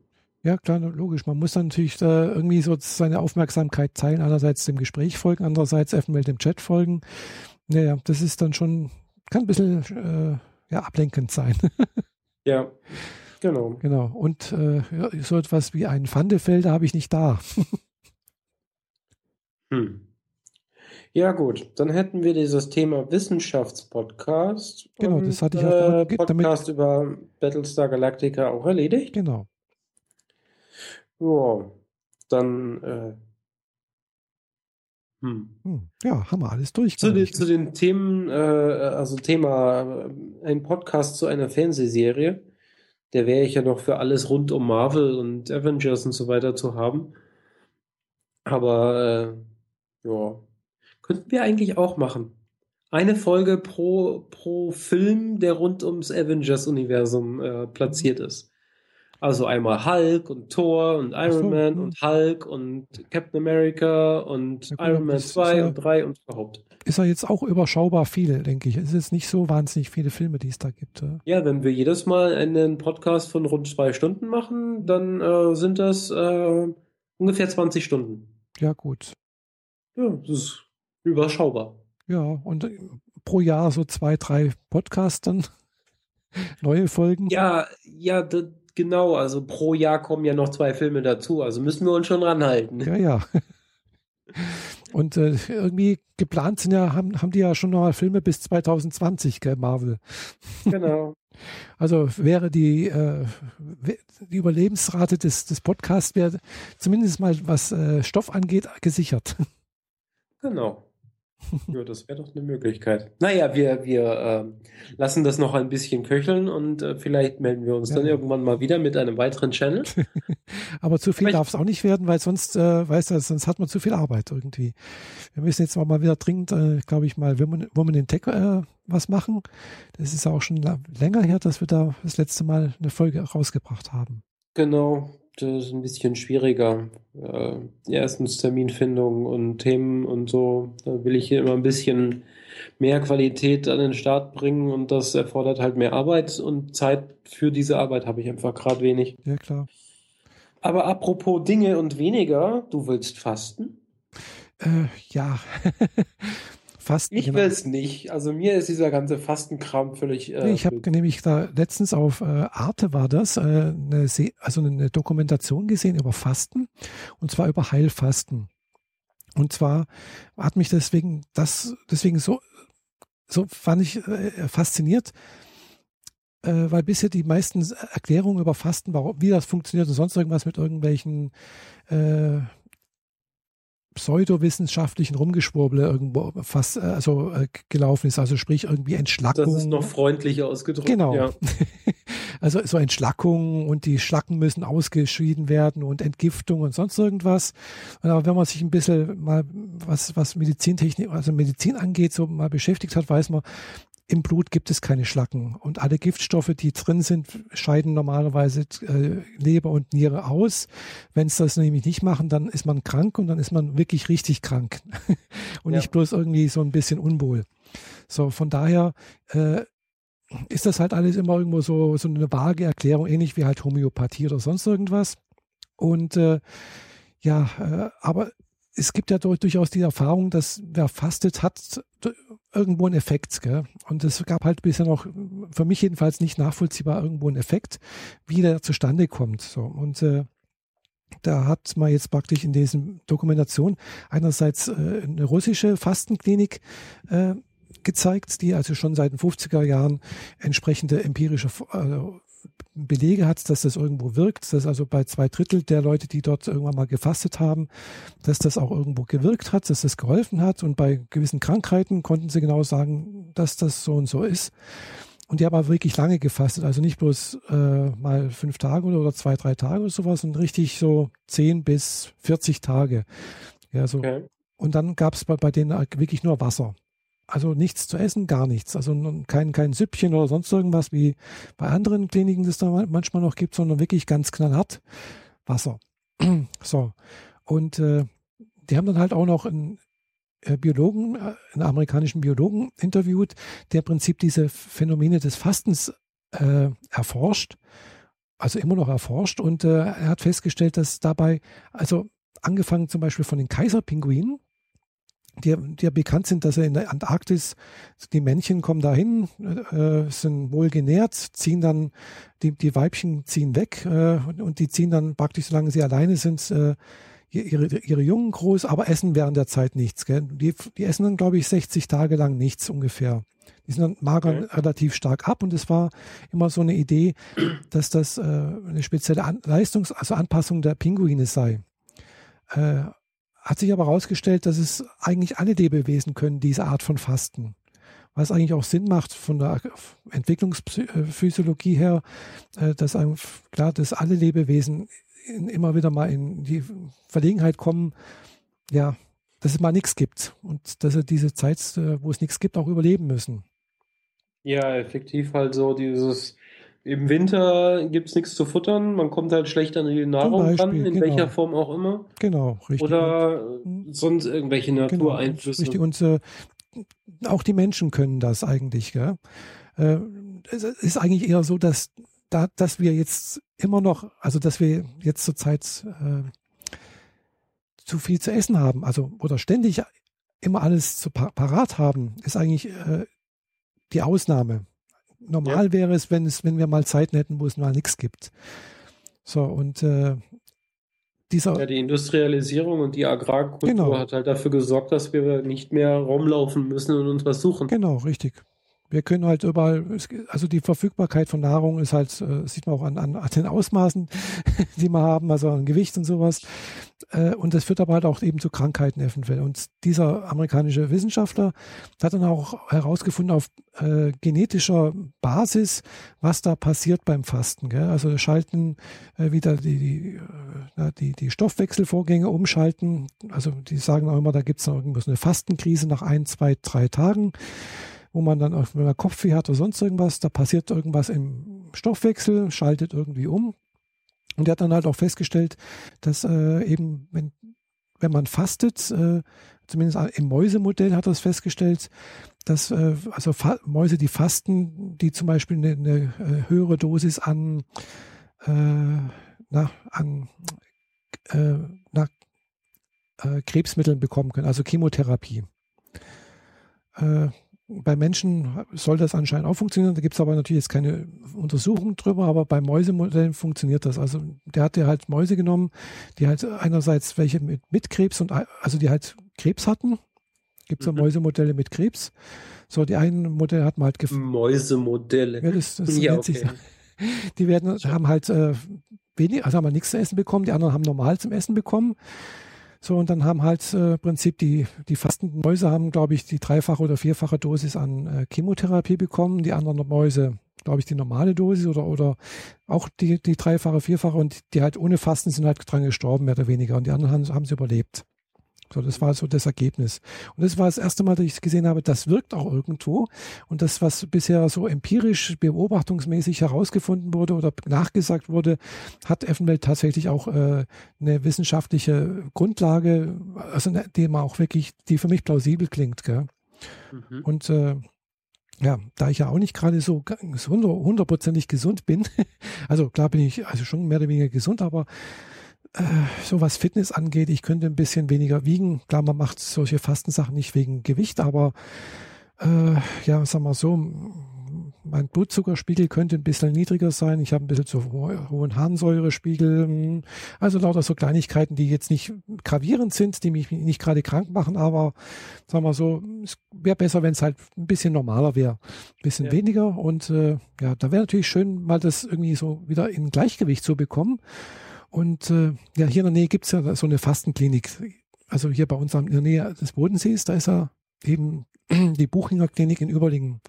Ja, klar, logisch. Man muss dann natürlich äh, irgendwie so seine Aufmerksamkeit teilen. Einerseits dem Gespräch folgen, andererseits eventuell dem Chat folgen. Naja, das ist dann schon kann ein bisschen äh, ja, ablenkend sein. ja, genau. Genau. Und äh, so etwas wie ein Pfandefelder habe ich nicht da. hm. Ja, gut. Dann hätten wir dieses Thema Wissenschaftspodcast. Genau, und, das hatte ich auch äh, Podcast damit... über Battlestar Galactica auch erledigt. Genau. Ja, dann äh, hm. hm. Ja, haben wir alles durch. Zu, den, zu den Themen, äh, also Thema, äh, ein Podcast zu einer Fernsehserie. Der wäre ich ja noch für alles rund um Marvel und Avengers und so weiter zu haben. Aber äh, ja, könnten wir eigentlich auch machen. Eine Folge pro, pro Film, der rund ums Avengers-Universum äh, platziert ist. Also einmal Hulk und Thor und Iron so, Man ja. und Hulk und Captain America und ja, Iron Man 2 ja, und 3 und überhaupt. Ist ja jetzt auch überschaubar viel, denke ich. Es ist jetzt nicht so wahnsinnig viele Filme, die es da gibt. Ja, wenn wir jedes Mal einen Podcast von rund zwei Stunden machen, dann äh, sind das äh, ungefähr 20 Stunden. Ja, gut. Ja, das ist überschaubar. Ja, und äh, pro Jahr so zwei, drei Podcasts dann. Neue Folgen? Ja, ja, Genau, also pro Jahr kommen ja noch zwei Filme dazu, also müssen wir uns schon ranhalten. Ja, ja. Und äh, irgendwie geplant sind ja, haben, haben die ja schon noch Filme bis 2020, gell, Marvel. Genau. Also wäre die, äh, die Überlebensrate des, des Podcasts wäre zumindest mal, was äh, Stoff angeht, gesichert. Genau. Ja, das wäre doch eine Möglichkeit. Naja, wir, wir äh, lassen das noch ein bisschen köcheln und äh, vielleicht melden wir uns ja. dann irgendwann mal wieder mit einem weiteren Channel. Aber zu viel darf es auch nicht werden, weil sonst, äh, weißt du, sonst hat man zu viel Arbeit irgendwie. Wir müssen jetzt mal wieder dringend, äh, glaube ich mal, Women, Women in Tech äh, was machen. Das ist auch schon länger her, dass wir da das letzte Mal eine Folge rausgebracht haben. Genau, das ist ein bisschen schwieriger. Äh, erstens Terminfindung und Themen und so. Da will ich hier immer ein bisschen mehr Qualität an den Start bringen und das erfordert halt mehr Arbeit und Zeit für diese Arbeit habe ich einfach gerade wenig. Ja, klar. Aber apropos Dinge und weniger, du willst fasten? Äh, ja. Fasten. Ich will es nicht. Also mir ist dieser ganze Fastenkram völlig. Äh, nee, ich habe nämlich da letztens auf äh, Arte war das, äh, eine also eine Dokumentation gesehen über Fasten und zwar über Heilfasten. Und zwar hat mich deswegen das, deswegen so, so fand ich äh, fasziniert, äh, weil bisher die meisten Erklärungen über Fasten, warum, wie das funktioniert und sonst irgendwas mit irgendwelchen äh, pseudowissenschaftlichen Rumgeschwurbel irgendwo fast äh, also äh, gelaufen ist, also sprich irgendwie Entschlackung. Das ist noch freundlicher ausgedrückt. Genau. Ja. also so Entschlackung und die Schlacken müssen ausgeschieden werden und Entgiftung und sonst irgendwas. Aber wenn man sich ein bisschen mal was was Medizintechnik, also Medizin angeht, so mal beschäftigt hat, weiß man, im Blut gibt es keine Schlacken und alle Giftstoffe, die drin sind, scheiden normalerweise äh, Leber und Niere aus. Wenn es das nämlich nicht machen, dann ist man krank und dann ist man wirklich richtig krank und ja. nicht bloß irgendwie so ein bisschen unwohl. So, von daher äh, ist das halt alles immer irgendwo so, so eine vage Erklärung, ähnlich wie halt Homöopathie oder sonst irgendwas. Und äh, ja, äh, aber es gibt ja durchaus die Erfahrung, dass wer fastet, hat irgendwo einen Effekt. Gell? Und es gab halt bisher noch, für mich jedenfalls nicht nachvollziehbar, irgendwo einen Effekt, wie der zustande kommt. So. Und äh, da hat man jetzt praktisch in diesen Dokumentation einerseits äh, eine russische Fastenklinik äh, gezeigt, die also schon seit den 50er Jahren entsprechende empirische äh, Belege hat, dass das irgendwo wirkt, dass also bei zwei Drittel der Leute, die dort irgendwann mal gefastet haben, dass das auch irgendwo gewirkt hat, dass das geholfen hat und bei gewissen Krankheiten konnten sie genau sagen, dass das so und so ist. Und die haben aber wirklich lange gefastet, also nicht bloß äh, mal fünf Tage oder zwei, drei Tage oder sowas, sondern richtig so zehn bis 40 Tage. Ja, so. Okay. Und dann gab es bei, bei denen wirklich nur Wasser. Also nichts zu essen, gar nichts. Also kein, kein Süppchen oder sonst irgendwas wie bei anderen Kliniken, das da manchmal noch gibt, sondern wirklich ganz knallhart Wasser. so. Und äh, die haben dann halt auch noch einen äh, Biologen, äh, einen amerikanischen Biologen interviewt, der im Prinzip diese Phänomene des Fastens äh, erforscht, also immer noch erforscht. Und er hat festgestellt, dass dabei, also angefangen zum Beispiel von den Kaiserpinguinen, die, die ja bekannt sind, dass er in der Antarktis, die Männchen kommen dahin, äh, sind wohl genährt, ziehen dann, die, die Weibchen ziehen weg äh, und, und, die ziehen dann praktisch, solange sie alleine sind, äh, ihre, ihre Jungen groß, aber essen während der Zeit nichts. Gell? Die, die essen dann, glaube ich, 60 Tage lang nichts ungefähr. Die sind dann magern okay. relativ stark ab und es war immer so eine Idee, dass das äh, eine spezielle An Leistungs-, also Anpassung der Pinguine sei. Äh, hat sich aber herausgestellt, dass es eigentlich alle Lebewesen können diese Art von Fasten. Was eigentlich auch Sinn macht von der Entwicklungsphysiologie her, äh, dass einem klar, dass alle Lebewesen immer wieder mal in die Verlegenheit kommen, ja, dass es mal nichts gibt und dass sie diese Zeit, äh, wo es nichts gibt, auch überleben müssen. Ja, effektiv halt so dieses im Winter gibt es nichts zu futtern, man kommt halt schlecht an die Nahrung Beispiel, ran, in genau. welcher Form auch immer. Genau, richtig. Oder sonst irgendwelche genau, Natureinflüsse. Genau, richtig, und äh, auch die Menschen können das eigentlich. Gell? Äh, es ist eigentlich eher so, dass, da, dass wir jetzt immer noch, also dass wir jetzt zurzeit äh, zu viel zu essen haben, also oder ständig immer alles zu parat haben, ist eigentlich äh, die Ausnahme normal ja. wäre es, wenn es, wenn wir mal Zeiten hätten, wo es mal nichts gibt. So, und äh, dieser. Ja, die Industrialisierung und die Agrarkultur genau. hat halt dafür gesorgt, dass wir nicht mehr rumlaufen müssen und uns was suchen. Genau, richtig. Wir können halt überall, also die Verfügbarkeit von Nahrung ist halt, äh, sieht man auch an, an, den Ausmaßen, die wir haben, also an Gewicht und sowas. Äh, und das führt aber halt auch eben zu Krankheiten eventuell. Und dieser amerikanische Wissenschaftler hat dann auch herausgefunden auf äh, genetischer Basis, was da passiert beim Fasten. Gell? Also schalten äh, wieder die, die, äh, die, die Stoffwechselvorgänge umschalten. Also die sagen auch immer, da gibt es noch irgendwas, eine Fastenkrise nach ein, zwei, drei Tagen wo man dann, wenn man Kopfweh hat oder sonst irgendwas, da passiert irgendwas im Stoffwechsel, schaltet irgendwie um. Und er hat dann halt auch festgestellt, dass äh, eben, wenn, wenn man fastet, äh, zumindest im Mäusemodell hat er es festgestellt, dass äh, also Fa Mäuse, die fasten, die zum Beispiel eine, eine äh, höhere Dosis an, äh, na, an äh, na, Krebsmitteln bekommen können, also Chemotherapie. Bei Menschen soll das anscheinend auch funktionieren. Da gibt es aber natürlich jetzt keine Untersuchung drüber, aber bei Mäusemodellen funktioniert das. Also der hatte halt Mäuse genommen, die halt einerseits welche mit, mit Krebs und also die halt Krebs hatten. Gibt es ja mhm. Mäusemodelle mit Krebs. So, die einen Modelle hat man halt Mäusemodelle. Ja, das, das ja, okay. die werden, haben halt äh, wenig, also haben wir nichts zu essen bekommen, die anderen haben normal zum Essen bekommen. So, und dann haben halt äh, Prinzip die, die fastenden Mäuse haben, glaube ich, die dreifache oder vierfache Dosis an äh, Chemotherapie bekommen. Die anderen Mäuse, glaube ich, die normale Dosis oder, oder auch die, die dreifache, vierfache und die halt ohne Fasten sind halt dran gestorben, mehr oder weniger. Und die anderen haben, haben sie überlebt. So, das war so das Ergebnis. Und das war das erste Mal, dass ich gesehen habe, das wirkt auch irgendwo. Und das, was bisher so empirisch, beobachtungsmäßig herausgefunden wurde oder nachgesagt wurde, hat Effenwelt tatsächlich auch äh, eine wissenschaftliche Grundlage, also eine, die man auch wirklich, die für mich plausibel klingt. Gell? Mhm. Und äh, ja, da ich ja auch nicht gerade so hundertprozentig gesund bin, also klar bin ich also schon mehr oder weniger gesund, aber äh, so was Fitness angeht, ich könnte ein bisschen weniger wiegen. Klar, man macht solche Fastensachen nicht wegen Gewicht, aber äh, ja, sagen wir so, mein Blutzuckerspiegel könnte ein bisschen niedriger sein. Ich habe ein bisschen zu hohen Harnsäurespiegel. Also lauter so Kleinigkeiten, die jetzt nicht gravierend sind, die mich nicht gerade krank machen, aber sagen wir so, es wäre besser, wenn es halt ein bisschen normaler wäre. Ein bisschen ja. weniger. Und äh, ja, da wäre natürlich schön, mal das irgendwie so wieder in Gleichgewicht zu bekommen. Und äh, ja, hier in der Nähe gibt's ja so eine Fastenklinik. Also hier bei uns in der Nähe des Bodensees, da ist ja eben die Buchinger Klinik in Überlingen.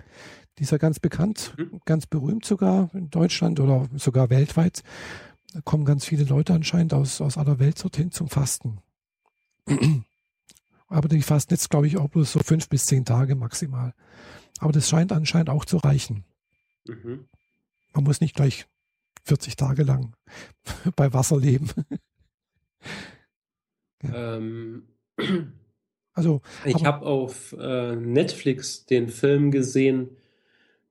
Die ist ja ganz bekannt, mhm. ganz berühmt sogar in Deutschland oder sogar weltweit. Da kommen ganz viele Leute anscheinend aus, aus aller Welt dorthin zum Fasten. Aber die fasten jetzt, glaube ich, auch bloß so fünf bis zehn Tage maximal. Aber das scheint anscheinend auch zu reichen. Mhm. Man muss nicht gleich 40 Tage lang bei Wasser leben. ja. ähm, also, ich habe auf äh, Netflix den Film gesehen,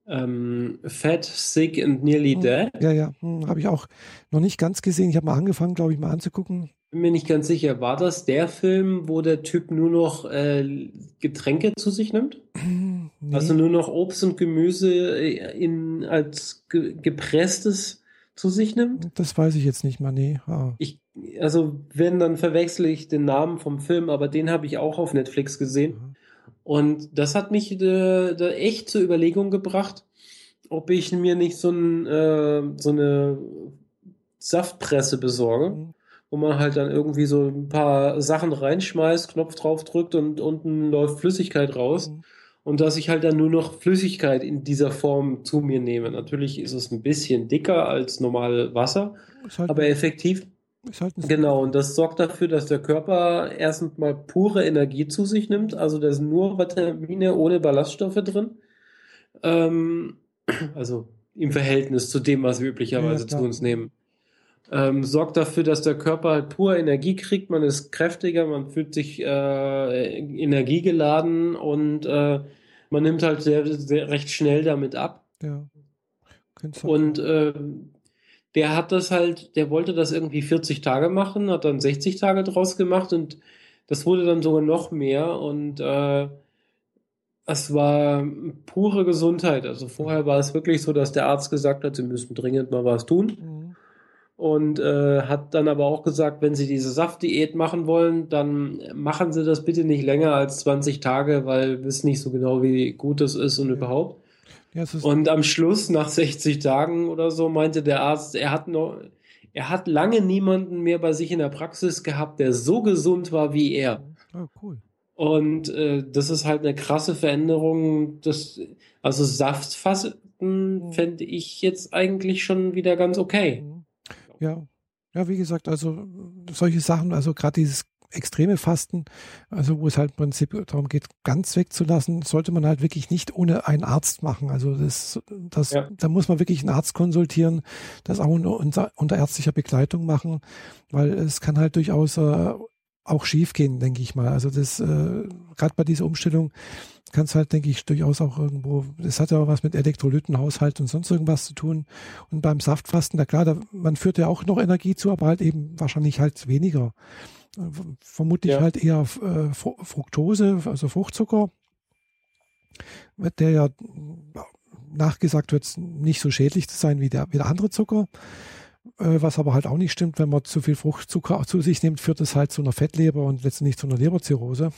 ähm, Fat, Sick and Nearly hm, Dead. Ja, ja, hm, habe ich auch noch nicht ganz gesehen. Ich habe mal angefangen, glaube ich, mal anzugucken. Bin mir nicht ganz sicher. War das der Film, wo der Typ nur noch äh, Getränke zu sich nimmt? Nee. Also nur noch Obst und Gemüse in, als ge gepresstes zu sich nimmt. Das weiß ich jetzt nicht mal, nee. Ah. Ich, also, wenn, dann verwechsel ich den Namen vom Film, aber den habe ich auch auf Netflix gesehen. Mhm. Und das hat mich äh, da echt zur Überlegung gebracht, ob ich mir nicht so, ein, äh, so eine Saftpresse besorge, mhm. wo man halt dann irgendwie so ein paar Sachen reinschmeißt, Knopf drauf drückt und unten läuft Flüssigkeit raus. Mhm und dass ich halt dann nur noch Flüssigkeit in dieser Form zu mir nehme. Natürlich ist es ein bisschen dicker als normal Wasser, halt aber effektiv. Halt genau, und das sorgt dafür, dass der Körper erstens mal pure Energie zu sich nimmt. Also da sind nur Vitamine ohne Ballaststoffe drin. Ähm, also im Verhältnis zu dem, was wir üblicherweise ja, zu uns nehmen ähm, sorgt dafür, dass der Körper halt pur Energie kriegt, man ist kräftiger, man fühlt sich äh, energiegeladen und äh, man nimmt halt sehr, sehr recht schnell damit ab. Ja. Und äh, der hat das halt, der wollte das irgendwie 40 Tage machen, hat dann 60 Tage draus gemacht und das wurde dann sogar noch mehr und äh, es war pure Gesundheit. Also vorher war es wirklich so, dass der Arzt gesagt hat, sie müssen dringend mal was tun. Mhm und äh, hat dann aber auch gesagt, wenn Sie diese Saftdiät machen wollen, dann machen Sie das bitte nicht länger als 20 Tage, weil wir wissen nicht so genau, wie gut das ist und ja. überhaupt. Ja, und am Schluss, nach 60 Tagen oder so, meinte der Arzt, er hat noch, er hat lange niemanden mehr bei sich in der Praxis gehabt, der so gesund war wie er. Oh, cool. Und äh, das ist halt eine krasse Veränderung. Das, also Saftfasten mhm. fände ich jetzt eigentlich schon wieder ganz okay. Mhm. Ja, ja, wie gesagt, also solche Sachen, also gerade dieses extreme Fasten, also wo es halt im Prinzip darum geht, ganz wegzulassen, sollte man halt wirklich nicht ohne einen Arzt machen. Also das, das, ja. da muss man wirklich einen Arzt konsultieren, das auch unter, unter ärztlicher Begleitung machen, weil es kann halt durchaus äh, auch schief gehen, denke ich mal. Also das, äh, gerade bei dieser Umstellung, kann es halt, denke ich, durchaus auch irgendwo, das hat ja auch was mit Elektrolytenhaushalt und sonst irgendwas zu tun. Und beim Saftfasten, na klar, da, man führt ja auch noch Energie zu, aber halt eben wahrscheinlich halt weniger. Vermutlich ja. halt eher äh, Fructose, also Fruchtzucker. der ja nachgesagt wird, nicht so schädlich zu sein wie der, wie der andere Zucker. Äh, was aber halt auch nicht stimmt, wenn man zu viel Fruchtzucker zu sich nimmt, führt es halt zu einer Fettleber und letztendlich zu einer Leberzirrhose.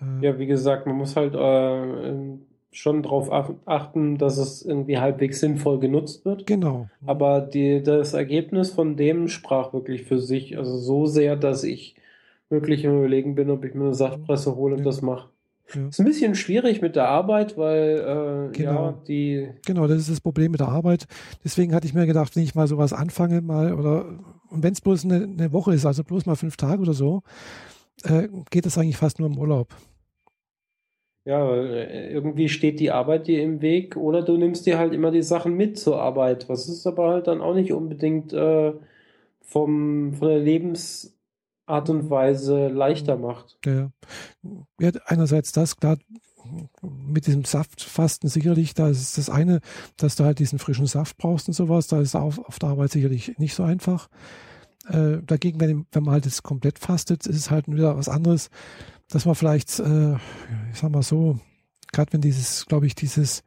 Äh, ja, wie gesagt, man muss halt äh, schon darauf achten, dass es irgendwie halbwegs sinnvoll genutzt wird. Genau. Aber die, das Ergebnis von dem sprach wirklich für sich. Also so sehr, dass ich wirklich im Überlegen bin, ob ich mir eine Saftpresse hole und ja. das mache. Ja. Ist ein bisschen schwierig mit der Arbeit, weil äh, genau. ja, die. Genau, das ist das Problem mit der Arbeit. Deswegen hatte ich mir gedacht, wenn ich mal sowas anfange, mal oder und wenn es bloß eine, eine, Woche ist, also bloß mal fünf Tage oder so, äh, geht das eigentlich fast nur im Urlaub. Ja, äh, irgendwie steht die Arbeit dir im Weg oder du nimmst dir halt immer die Sachen mit zur Arbeit, was ist aber halt dann auch nicht unbedingt äh, vom, von der Lebens Art und Weise leichter mhm. macht. Ja. ja, einerseits das, klar, mit diesem Saftfasten sicherlich, da ist das eine, dass du halt diesen frischen Saft brauchst und sowas, da ist auf, auf der Arbeit sicherlich nicht so einfach. Äh, dagegen, wenn, wenn man halt jetzt komplett fastet, ist es halt wieder was anderes, dass man vielleicht, äh, ich sag mal so, gerade wenn dieses, glaube ich, dieses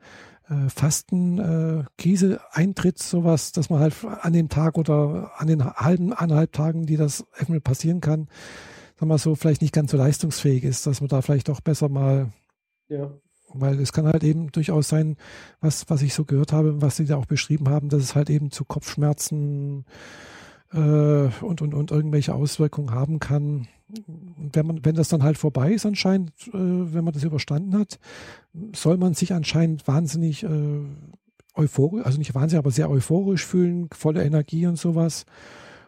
äh, Fastenkrise äh, eintritt, sowas, dass man halt an dem Tag oder an den halben, anderthalb Tagen, die das eventuell passieren kann, sagen wir so, vielleicht nicht ganz so leistungsfähig ist, dass man da vielleicht doch besser mal, ja. weil es kann halt eben durchaus sein, was, was ich so gehört habe, was Sie da auch beschrieben haben, dass es halt eben zu Kopfschmerzen und, und, und irgendwelche Auswirkungen haben kann wenn man, wenn das dann halt vorbei ist anscheinend, äh, wenn man das überstanden hat, soll man sich anscheinend wahnsinnig äh, euphorisch, also nicht wahnsinnig, aber sehr euphorisch fühlen, volle Energie und sowas.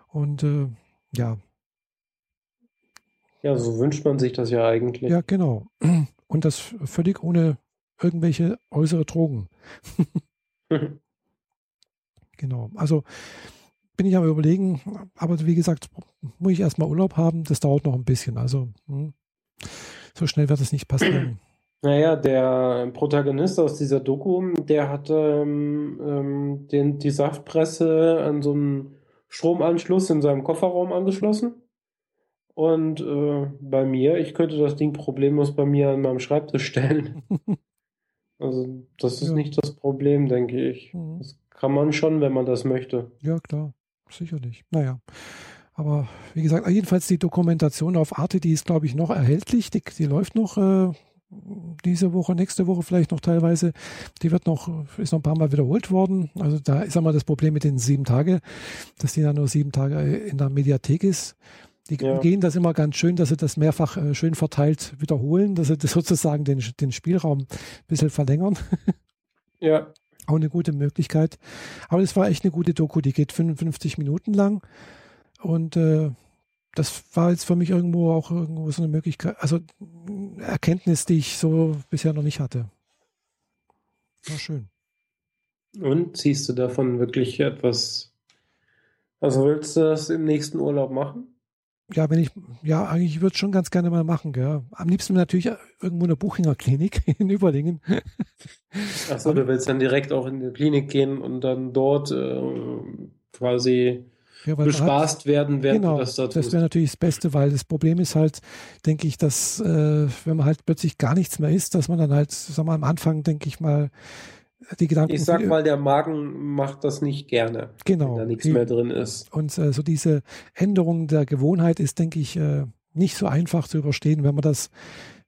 Und äh, ja. Ja, so wünscht man sich das ja eigentlich. Ja, genau. Und das völlig ohne irgendwelche äußere Drogen. genau. Also bin ich am überlegen, aber wie gesagt, muss ich erstmal Urlaub haben, das dauert noch ein bisschen. Also hm, so schnell wird es nicht passieren. Naja, der Protagonist aus dieser Doku, der hat ähm, ähm, den, die Saftpresse an so einen Stromanschluss in seinem Kofferraum angeschlossen. Und äh, bei mir, ich könnte das Ding problemlos bei mir an meinem Schreibtisch stellen. also das ist ja. nicht das Problem, denke ich. Mhm. Das kann man schon, wenn man das möchte. Ja, klar sicherlich. Naja. Aber wie gesagt, jedenfalls die Dokumentation auf Arte, die ist, glaube ich, noch erhältlich. Die, die läuft noch äh, diese Woche, nächste Woche vielleicht noch teilweise. Die wird noch, ist noch ein paar Mal wiederholt worden. Also da ist einmal das Problem mit den sieben Tagen, dass die dann nur sieben Tage in der Mediathek ist. Die ja. gehen das immer ganz schön, dass sie das mehrfach äh, schön verteilt wiederholen, dass sie das sozusagen den, den Spielraum ein bisschen verlängern. Ja. Auch eine gute Möglichkeit. Aber es war echt eine gute Doku, die geht 55 Minuten lang. Und äh, das war jetzt für mich irgendwo auch irgendwo so eine Möglichkeit, also Erkenntnis, die ich so bisher noch nicht hatte. War schön. Und siehst du davon wirklich etwas? Also willst du das im nächsten Urlaub machen? Ja, wenn ich, ja, eigentlich würde es schon ganz gerne mal machen, gell. Am liebsten natürlich irgendwo eine Buchinger-Klinik in Überlingen. Achso, du willst dann direkt auch in die Klinik gehen und dann dort äh, quasi ja, bespaßt hat, werden, während genau, du das da tust. Das wäre natürlich das Beste, weil das Problem ist halt, denke ich, dass äh, wenn man halt plötzlich gar nichts mehr isst, dass man dann halt, sag mal, am Anfang, denke ich mal, die Gedanken. Ich sag mal, der Magen macht das nicht gerne, genau, wenn da nichts mehr drin ist. Und äh, so diese Änderung der Gewohnheit ist, denke ich, äh, nicht so einfach zu überstehen, wenn man das,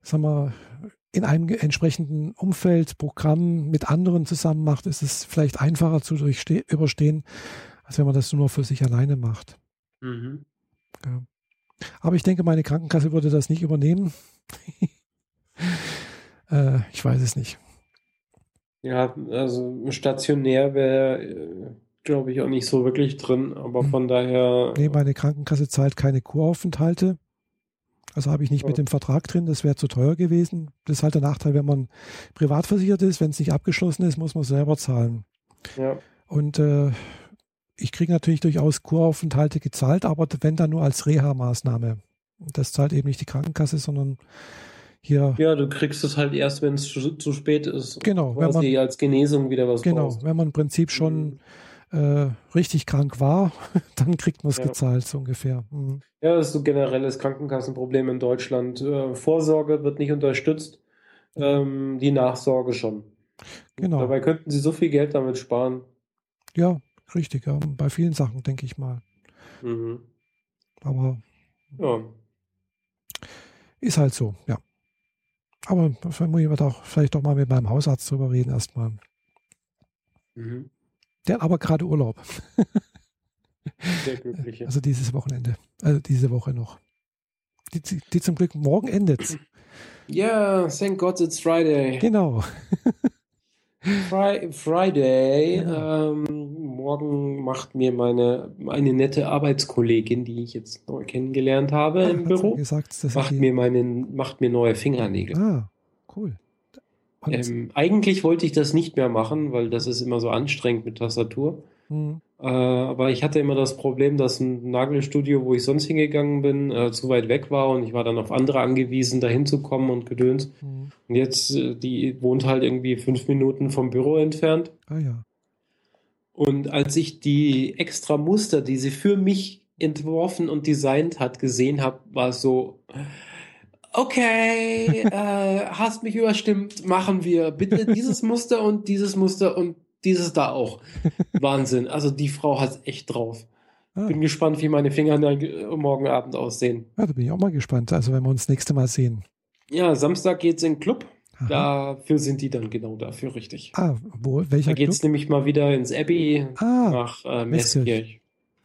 sagen wir, in einem entsprechenden Umfeld, Programm mit anderen zusammen macht, ist es vielleicht einfacher zu überstehen, als wenn man das nur für sich alleine macht. Mhm. Ja. Aber ich denke, meine Krankenkasse würde das nicht übernehmen. äh, ich weiß es nicht. Ja, also stationär wäre, glaube ich, auch nicht so wirklich drin, aber hm. von daher. Nee, meine Krankenkasse zahlt keine Kuraufenthalte. Also habe ich nicht mit dem Vertrag drin, das wäre zu teuer gewesen. Das ist halt der Nachteil, wenn man privat versichert ist, wenn es nicht abgeschlossen ist, muss man selber zahlen. Ja. Und äh, ich kriege natürlich durchaus Kuraufenthalte gezahlt, aber wenn dann nur als Reha-Maßnahme. Das zahlt eben nicht die Krankenkasse, sondern hier. Ja, du kriegst es halt erst, wenn es zu, zu, spät ist. Genau. Wenn man als Genesung wieder was Genau, brauchst. wenn man im Prinzip schon mhm. äh, richtig krank war, dann kriegt man es ja. gezahlt, so ungefähr. Mhm. Ja, das ist so generelles Krankenkassenproblem in Deutschland. Äh, Vorsorge wird nicht unterstützt. ähm, die Nachsorge schon. Genau. Dabei könnten sie so viel Geld damit sparen. Ja, richtig. Ja. Bei vielen Sachen, denke ich mal. Mhm. Aber Ja. ist halt so, ja. Aber da muss ich doch vielleicht doch mal mit meinem Hausarzt drüber reden erstmal. Mhm. Der hat aber gerade Urlaub. Der Glückliche. Also dieses Wochenende. Also diese Woche noch. Die, die, zum Glück morgen endet. Ja, thank God it's Friday. Genau. Fri Friday. Genau. Ähm, morgen macht mir meine eine nette Arbeitskollegin, die ich jetzt neu kennengelernt habe Ah, im Büro, gesagt, macht mir meinen, macht mir neue Fingernägel. Ah, cool. Ähm, eigentlich wollte ich das nicht mehr machen, weil das ist immer so anstrengend mit Tastatur. hm, Äh, aber ich hatte immer das Problem, dass ein Nagelstudio, wo ich sonst hingegangen bin, äh, zu weit weg war und ich war dann auf andere angewiesen, da hinzukommen und gedöns. hm. Und jetzt, äh, die wohnt halt irgendwie fünf Minuten vom Büro entfernt. Ah ja. Und als ich die extra Muster, die sie für mich entworfen und designt hat, gesehen habe, war es so, okay, äh, hast mich überstimmt, machen wir bitte dieses Muster und dieses Muster und dieses da auch. Wahnsinn. Also die Frau hat echt drauf. Ah, Bin gespannt, wie meine Fingernägel morgen Abend aussehen. ja, da bin ich auch mal gespannt. Also wenn wir uns das nächste Mal sehen. Ja, Samstag geht's in den Club. Aha. Dafür sind die dann genau dafür richtig. Ah, wo? Da Welcher geht's Club? nämlich mal wieder ins Abbey Ah, nach äh. Meßkirch.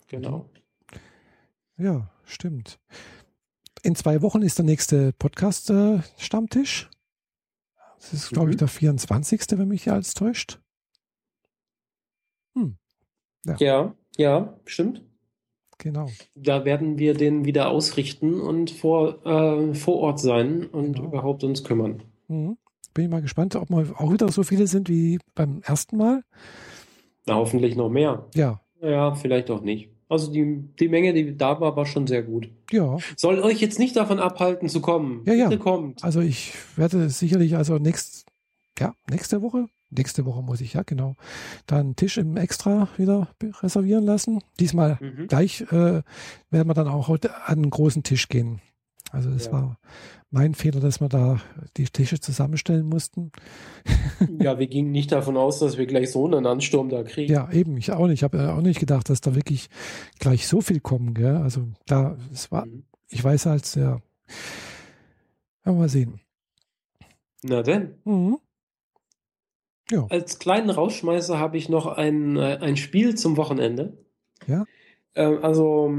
Genau. ja, stimmt. In zwei Wochen ist der nächste Podcast-Stammtisch. das ist, glaube ich, Mhm. der 24., wenn mich alles täuscht. Ja, ja, stimmt. Genau. Da werden wir den wieder ausrichten und vor, äh, vor Ort sein und Genau. überhaupt uns kümmern. Mhm. Bin ich mal gespannt, ob wir auch wieder so viele sind wie beim ersten Mal. Na, hoffentlich noch mehr. Ja, Ja, vielleicht auch nicht. Also die, die Menge, die da war, war schon sehr gut. ja. Soll euch jetzt nicht davon abhalten zu kommen. Ja, ja. Bitte kommt. Also ich werde sicherlich, also nächst, ja, nächste Woche, nächste Woche muss ich, ja, genau, dann einen Tisch im Extra wieder reservieren lassen. Diesmal Mhm. gleich äh, werden wir dann auch heute an einen großen Tisch gehen. Also das Ja. war mein Fehler, dass wir da die Tische zusammenstellen mussten. Ja, wir gingen nicht davon aus, dass wir gleich so einen Ansturm da kriegen. Ja, eben, ich auch nicht. Ich habe auch nicht gedacht, dass da wirklich gleich so viel kommen, gell? Also da, es war, Mhm. ich weiß halt, ja, wir mal sehen. Na denn. Mhm. Als kleinen Rausschmeißer habe ich noch ein, äh, ein Spiel zum Wochenende. Ja. Ähm, Also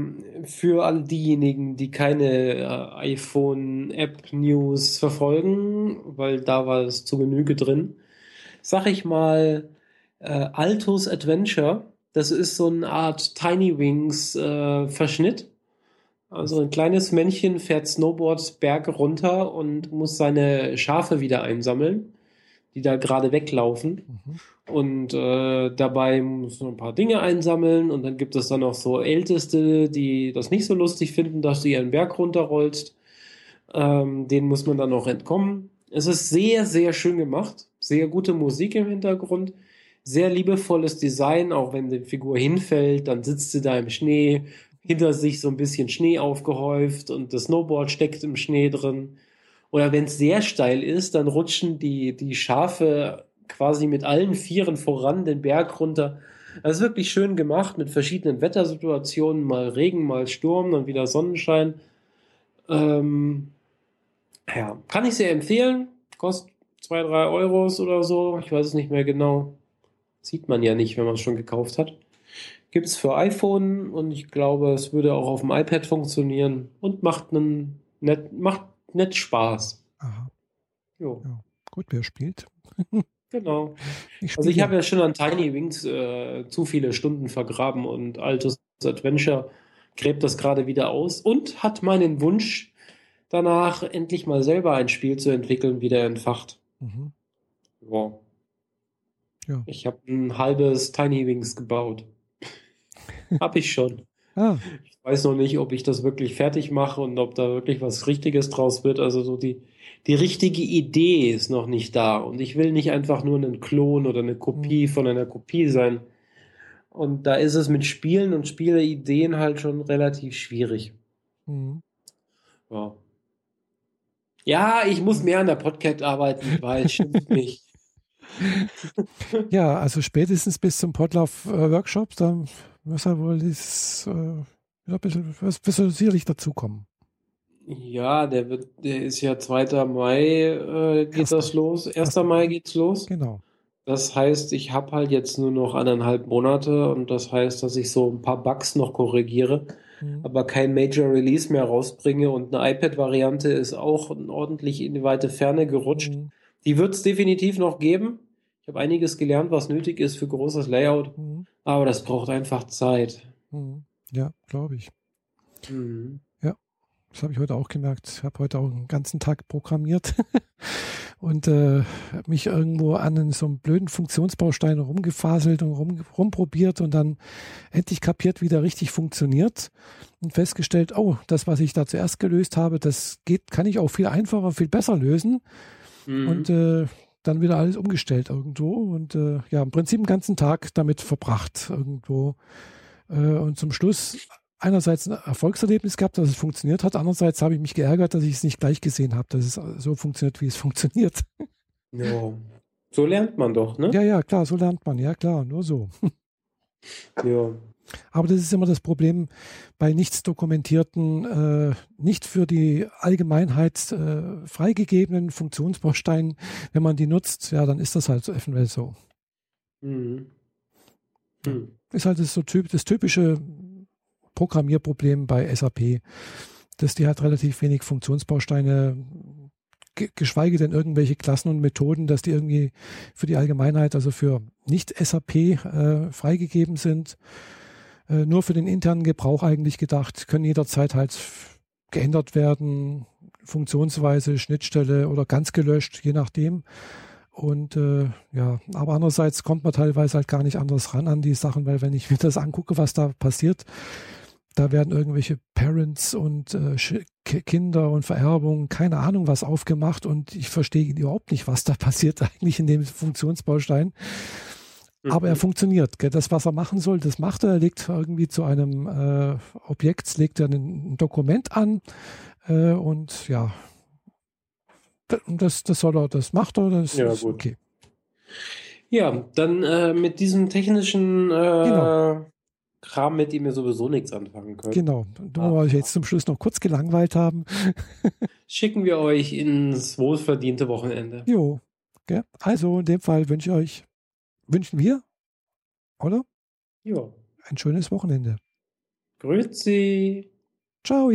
für alle diejenigen, die keine äh, iPhone-App-News verfolgen, weil da war es zu Genüge drin, sag ich mal äh, Altos Adventure. Das ist so eine Art Tiny Wings äh. Also ein kleines Männchen fährt Snowboard Berge runter und muss seine Schafe wieder einsammeln, die da gerade weglaufen. Mhm. Und äh, dabei muss man ein paar Dinge einsammeln und dann gibt es dann noch so Älteste, die das nicht so lustig finden, dass du ihren Berg runterrollst. Ähm, denen muss man dann noch entkommen. Es ist sehr, sehr schön gemacht. Sehr gute Musik im Hintergrund. Sehr liebevolles Design, auch wenn die Figur hinfällt, dann sitzt sie da im Schnee, hinter sich so ein bisschen Schnee aufgehäuft und das Snowboard steckt im Schnee drin. Oder wenn es sehr steil ist, dann rutschen die, die Schafe quasi mit allen Vieren voran den Berg runter. Das ist wirklich schön gemacht mit verschiedenen Wettersituationen, mal Regen, mal Sturm, dann wieder Sonnenschein. Ähm, ja, kann ich sehr empfehlen. Kostet zwei, drei Euros oder so. Ich weiß es nicht mehr genau. Sieht man ja nicht, wenn man es schon gekauft hat. Gibt es für iPhone und ich glaube, es würde auch auf dem iPad funktionieren und macht einen nett, macht nett Spaß. Aha. Jo, Ja. Gut, wer spielt? genau. Ich Also ich habe ja schon an Tiny Wings äh, zu viele Stunden vergraben und Altus Adventure gräbt das gerade wieder aus und hat meinen Wunsch danach endlich mal selber ein Spiel zu entwickeln wieder entfacht. Mhm. Ja. Ja. Ich habe ein halbes Tiny Wings gebaut. Hab ich schon. Ah, weiß noch nicht, ob ich das wirklich fertig mache und ob da wirklich was Richtiges draus wird. Also so die, die richtige Idee ist noch nicht da. Und ich will nicht einfach nur einen Klon oder eine Kopie von einer Kopie sein. Und da ist es mit Spielen und Spieleideen halt schon relativ schwierig. mhm. Ja. Ja, ich muss mehr an der Podcast arbeiten, weiß, stimmt nicht. ja, also spätestens bis zum Podlove-Workshop, äh, dann muss er wohl das, äh, wieder ein bisschen, bisschen sicherlich dazukommen. Ja, der wird, der ist ja 2. Mai äh, geht Erster. das los. 1. Mai geht's los. Genau. Das heißt, ich habe halt jetzt nur noch anderthalb Monate und das heißt, dass ich so ein paar Bugs noch korrigiere, mhm. aber kein Major Release mehr rausbringe und eine iPad-Variante ist auch ordentlich in die weite Ferne gerutscht. Mhm. Die wird es definitiv noch geben. Ich habe einiges gelernt, was nötig ist für großes Layout, mhm. aber das braucht einfach Zeit. Mhm. Ja, glaube ich. Mhm. Ja, das habe ich heute auch gemerkt. Ich habe heute auch einen ganzen Tag programmiert und äh, mich irgendwo an so einem blöden Funktionsbaustein rumgefaselt und rum, rumprobiert und dann endlich kapiert, wie der richtig funktioniert und festgestellt, oh, das, was ich da zuerst gelöst habe, das geht, kann ich auch viel einfacher, viel besser lösen. Mhm. Und äh, dann wieder alles umgestellt irgendwo und äh, ja, im Prinzip den ganzen Tag damit verbracht irgendwo. Äh, und zum Schluss einerseits ein Erfolgserlebnis gehabt, dass es funktioniert hat, andererseits habe ich mich geärgert, dass ich es nicht gleich gesehen habe, dass es so funktioniert, wie es funktioniert. Ja, so lernt man doch, ne? Ja, ja, klar, so lernt man, ja klar, nur so. Ja. Aber das ist immer das Problem bei nichts dokumentierten, äh, nicht für die Allgemeinheit äh, freigegebenen Funktionsbausteinen. Wenn man die nutzt, ja, dann ist das halt so eventuell so. Mhm. Mhm. Ist halt das, so typ, das typische Programmierproblem bei SAP, dass die halt relativ wenig Funktionsbausteine geschweige denn irgendwelche Klassen und Methoden, dass die irgendwie für die Allgemeinheit, also für nicht-SAP äh, freigegeben sind. Äh, nur für den internen Gebrauch eigentlich gedacht, können jederzeit halt geändert werden, Funktionsweise, Schnittstelle oder ganz gelöscht, je nachdem. Und äh, ja, aber andererseits kommt man teilweise halt gar nicht anders ran an die Sachen, weil wenn ich mir das angucke, was da passiert, da werden irgendwelche Parents und äh, Kinder und Vererbungen, keine Ahnung was aufgemacht und ich verstehe überhaupt nicht, was da passiert eigentlich in dem Funktionsbaustein. Aber er mhm. funktioniert. Gell? Das, was er machen soll, das macht er. Er legt irgendwie zu einem äh, Objekt, legt er ein, ein Dokument an äh, und ja, das, das soll er, das macht er, das ja, ist gut. okay. Ja, dann äh, mit diesem technischen äh, genau. Kram, mit dem wir sowieso nichts anfangen können. Genau, da wir euch jetzt zum Schluss noch kurz gelangweilt haben. Schicken wir euch ins wohlverdiente Wochenende. Jo, gell? also in dem Fall wünsche ich euch wünschen wir, oder? Ja. Ein schönes Wochenende. Grüezi. Ciao.